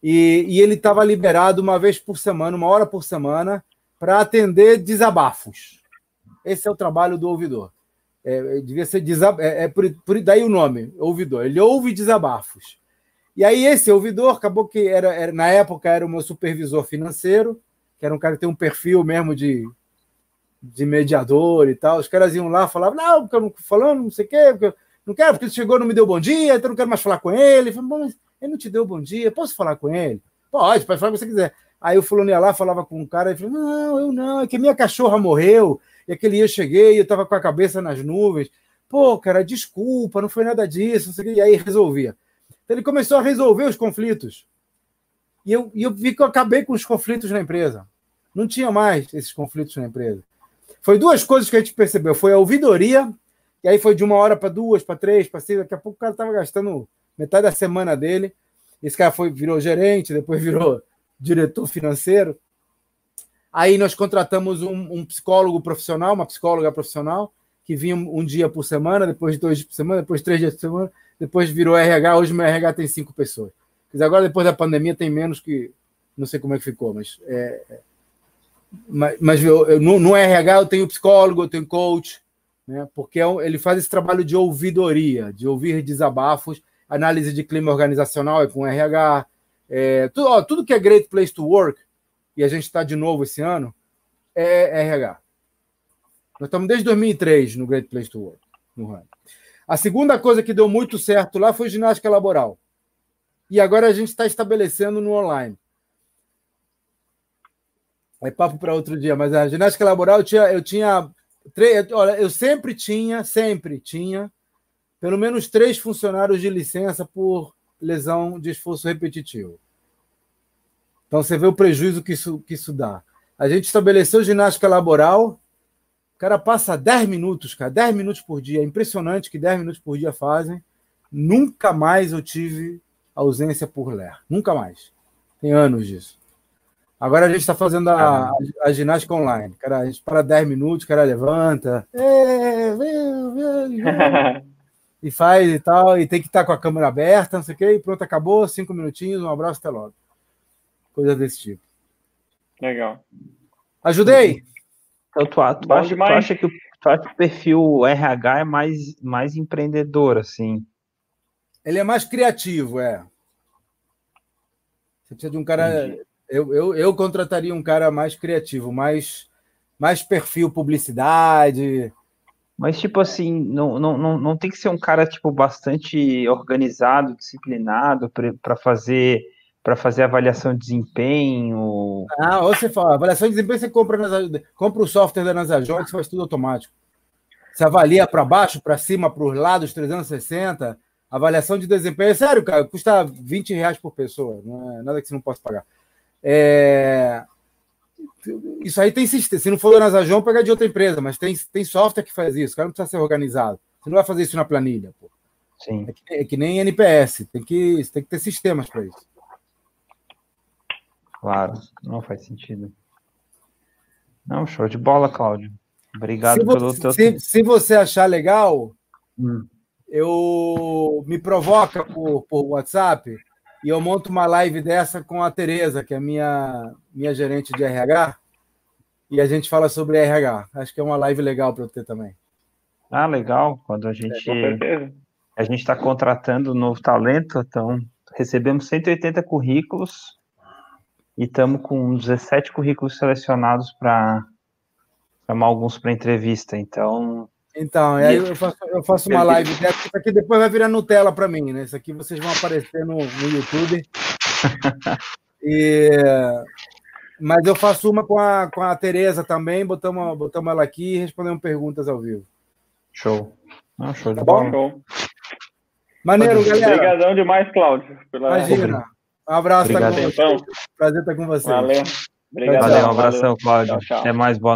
S2: E, e ele estava liberado uma vez por semana, uma hora por semana, para atender desabafos. Esse é o trabalho do ouvidor. É, devia ser desab... é, é por, por, daí o nome, ouvidor. Ele ouve desabafos. E aí esse ouvidor acabou que era, era, na época era o meu supervisor financeiro, que era um cara que tem um perfil mesmo de de mediador e tal. Os caras iam lá, falavam, não, porque eu não falando, não sei o quê, porque eu não quero, porque ele chegou não me deu bom dia, então eu não quero mais falar com ele. Falei, mas ele não te deu bom dia, posso falar com ele? Pode, pode falar o que você quiser. Aí o fulano ia lá, falava com um cara, e falou, não, eu não, é que minha cachorra morreu, e aquele dia eu cheguei, eu tava com a cabeça nas nuvens. Pô, cara, desculpa, não foi nada disso. E aí resolvia. Então ele começou a resolver os conflitos. E eu, e eu vi que eu acabei com os conflitos na empresa. Não tinha mais esses conflitos na empresa. Foi duas coisas que a gente percebeu. Foi a ouvidoria, e aí foi de uma hora para duas, para três, para seis. Daqui a pouco o cara estava gastando metade da semana dele. Esse cara foi, virou gerente, depois virou diretor financeiro. Aí nós contratamos um, um psicólogo profissional, uma psicóloga profissional, que vinha um, um, dia por semana, depois dois dias por semana, depois três dias por semana, depois virou RH. Hoje meu RH tem cinco pessoas. agora, depois da pandemia, tem menos que. Não sei como é que ficou, mas é, é mas, mas eu, eu, no, no, RH eu tenho psicólogo, eu tenho coach, né? porque é ele faz esse trabalho de ouvidoria, de ouvir desabafos, análise de clima organizacional é com RH, é, tudo, ó, tudo que é Great Place to Work, e a gente está de novo esse ano, é RH. Nós estamos desde 2003 no Great Place to Work, no Run. A segunda coisa que deu muito certo lá foi ginástica laboral. E agora a gente está estabelecendo no online. É papo para outro dia, mas a ginástica laboral eu tinha, eu tinha olha, eu sempre tinha, sempre tinha, pelo menos três funcionários de licença por lesão de esforço repetitivo. Então você vê o prejuízo que isso, que isso dá. A gente estabeleceu ginástica laboral, o cara passa 10 minutos, cara, 10 minutos por dia. É impressionante que 10 minutos por dia fazem. Nunca mais eu tive ausência por ler. Nunca mais. Tem anos disso. Agora a gente está fazendo a, a, a, ginástica online. Cara, a gente para 10 minutos, o cara levanta. É, e faz e tal. E tem que estar tá com a câmera aberta, não sei o quê. E pronto, acabou. Cinco minutinhos, um abraço, até logo. Coisa desse tipo.
S3: Legal.
S2: Ajudei?
S4: Então, tu, tu, acha, tu acha que o, tu acha que o perfil RH é mais, mais empreendedor, assim?
S2: Ele é mais criativo, é. Você precisa de um cara. Eu, eu, eu contrataria um cara mais criativo, mais, mais perfil publicidade.
S4: Mas, tipo assim, não, não, não, não tem que ser um cara, tipo, bastante organizado, disciplinado para fazer para fazer avaliação de desempenho.
S2: Ah, ou você fala, avaliação de desempenho você compra, compra o software da Nasajox, faz tudo automático. Você avalia para baixo, para cima, para os lados, 360. Avaliação de desempenho, é sério, cara, custa 20 reais por pessoa, não é nada que você não possa pagar. É... Isso aí tem sistema. Se não for da Nasajon, pegar de outra empresa, mas tem, tem software que faz isso. O cara não precisa ser organizado. Você não vai fazer isso na planilha. Pô.
S4: Sim.
S2: É, que, é que nem NPS. Tem que, tem que ter sistemas para isso.
S4: Claro, não faz sentido. Não, show de bola, Cláudio. Obrigado se você, pelo teu
S2: se, se você achar legal, hum. eu me provoca por, por WhatsApp e eu monto uma live dessa com a Tereza, que é minha minha gerente de RH, e a gente fala sobre RH. Acho que é uma live legal para eu ter também.
S4: Ah, legal. Quando a gente é, a gente está contratando um novo talento, então recebemos 180 currículos e estamos com 17 currículos selecionados para chamar alguns para entrevista. Então.
S2: Então, aí eu faço, eu faço uma live dessa, isso aqui depois vai virar Nutella para mim, né? Isso aqui vocês vão aparecer no, no YouTube. e, mas eu faço uma com a, com a Tereza também, botamos, botamos ela aqui e respondemos perguntas ao vivo.
S4: Show. Ah, show de tá bola.
S3: Show.
S2: Maneiro, galera.
S3: Obrigadão demais, Cláudio.
S2: Pela... Imagina. Um abraço, tá com você. Prazer estar com você.
S3: Valeu.
S4: Obrigado. Valeu, um abração, Cláudio. Tchau, tchau. Até mais, boa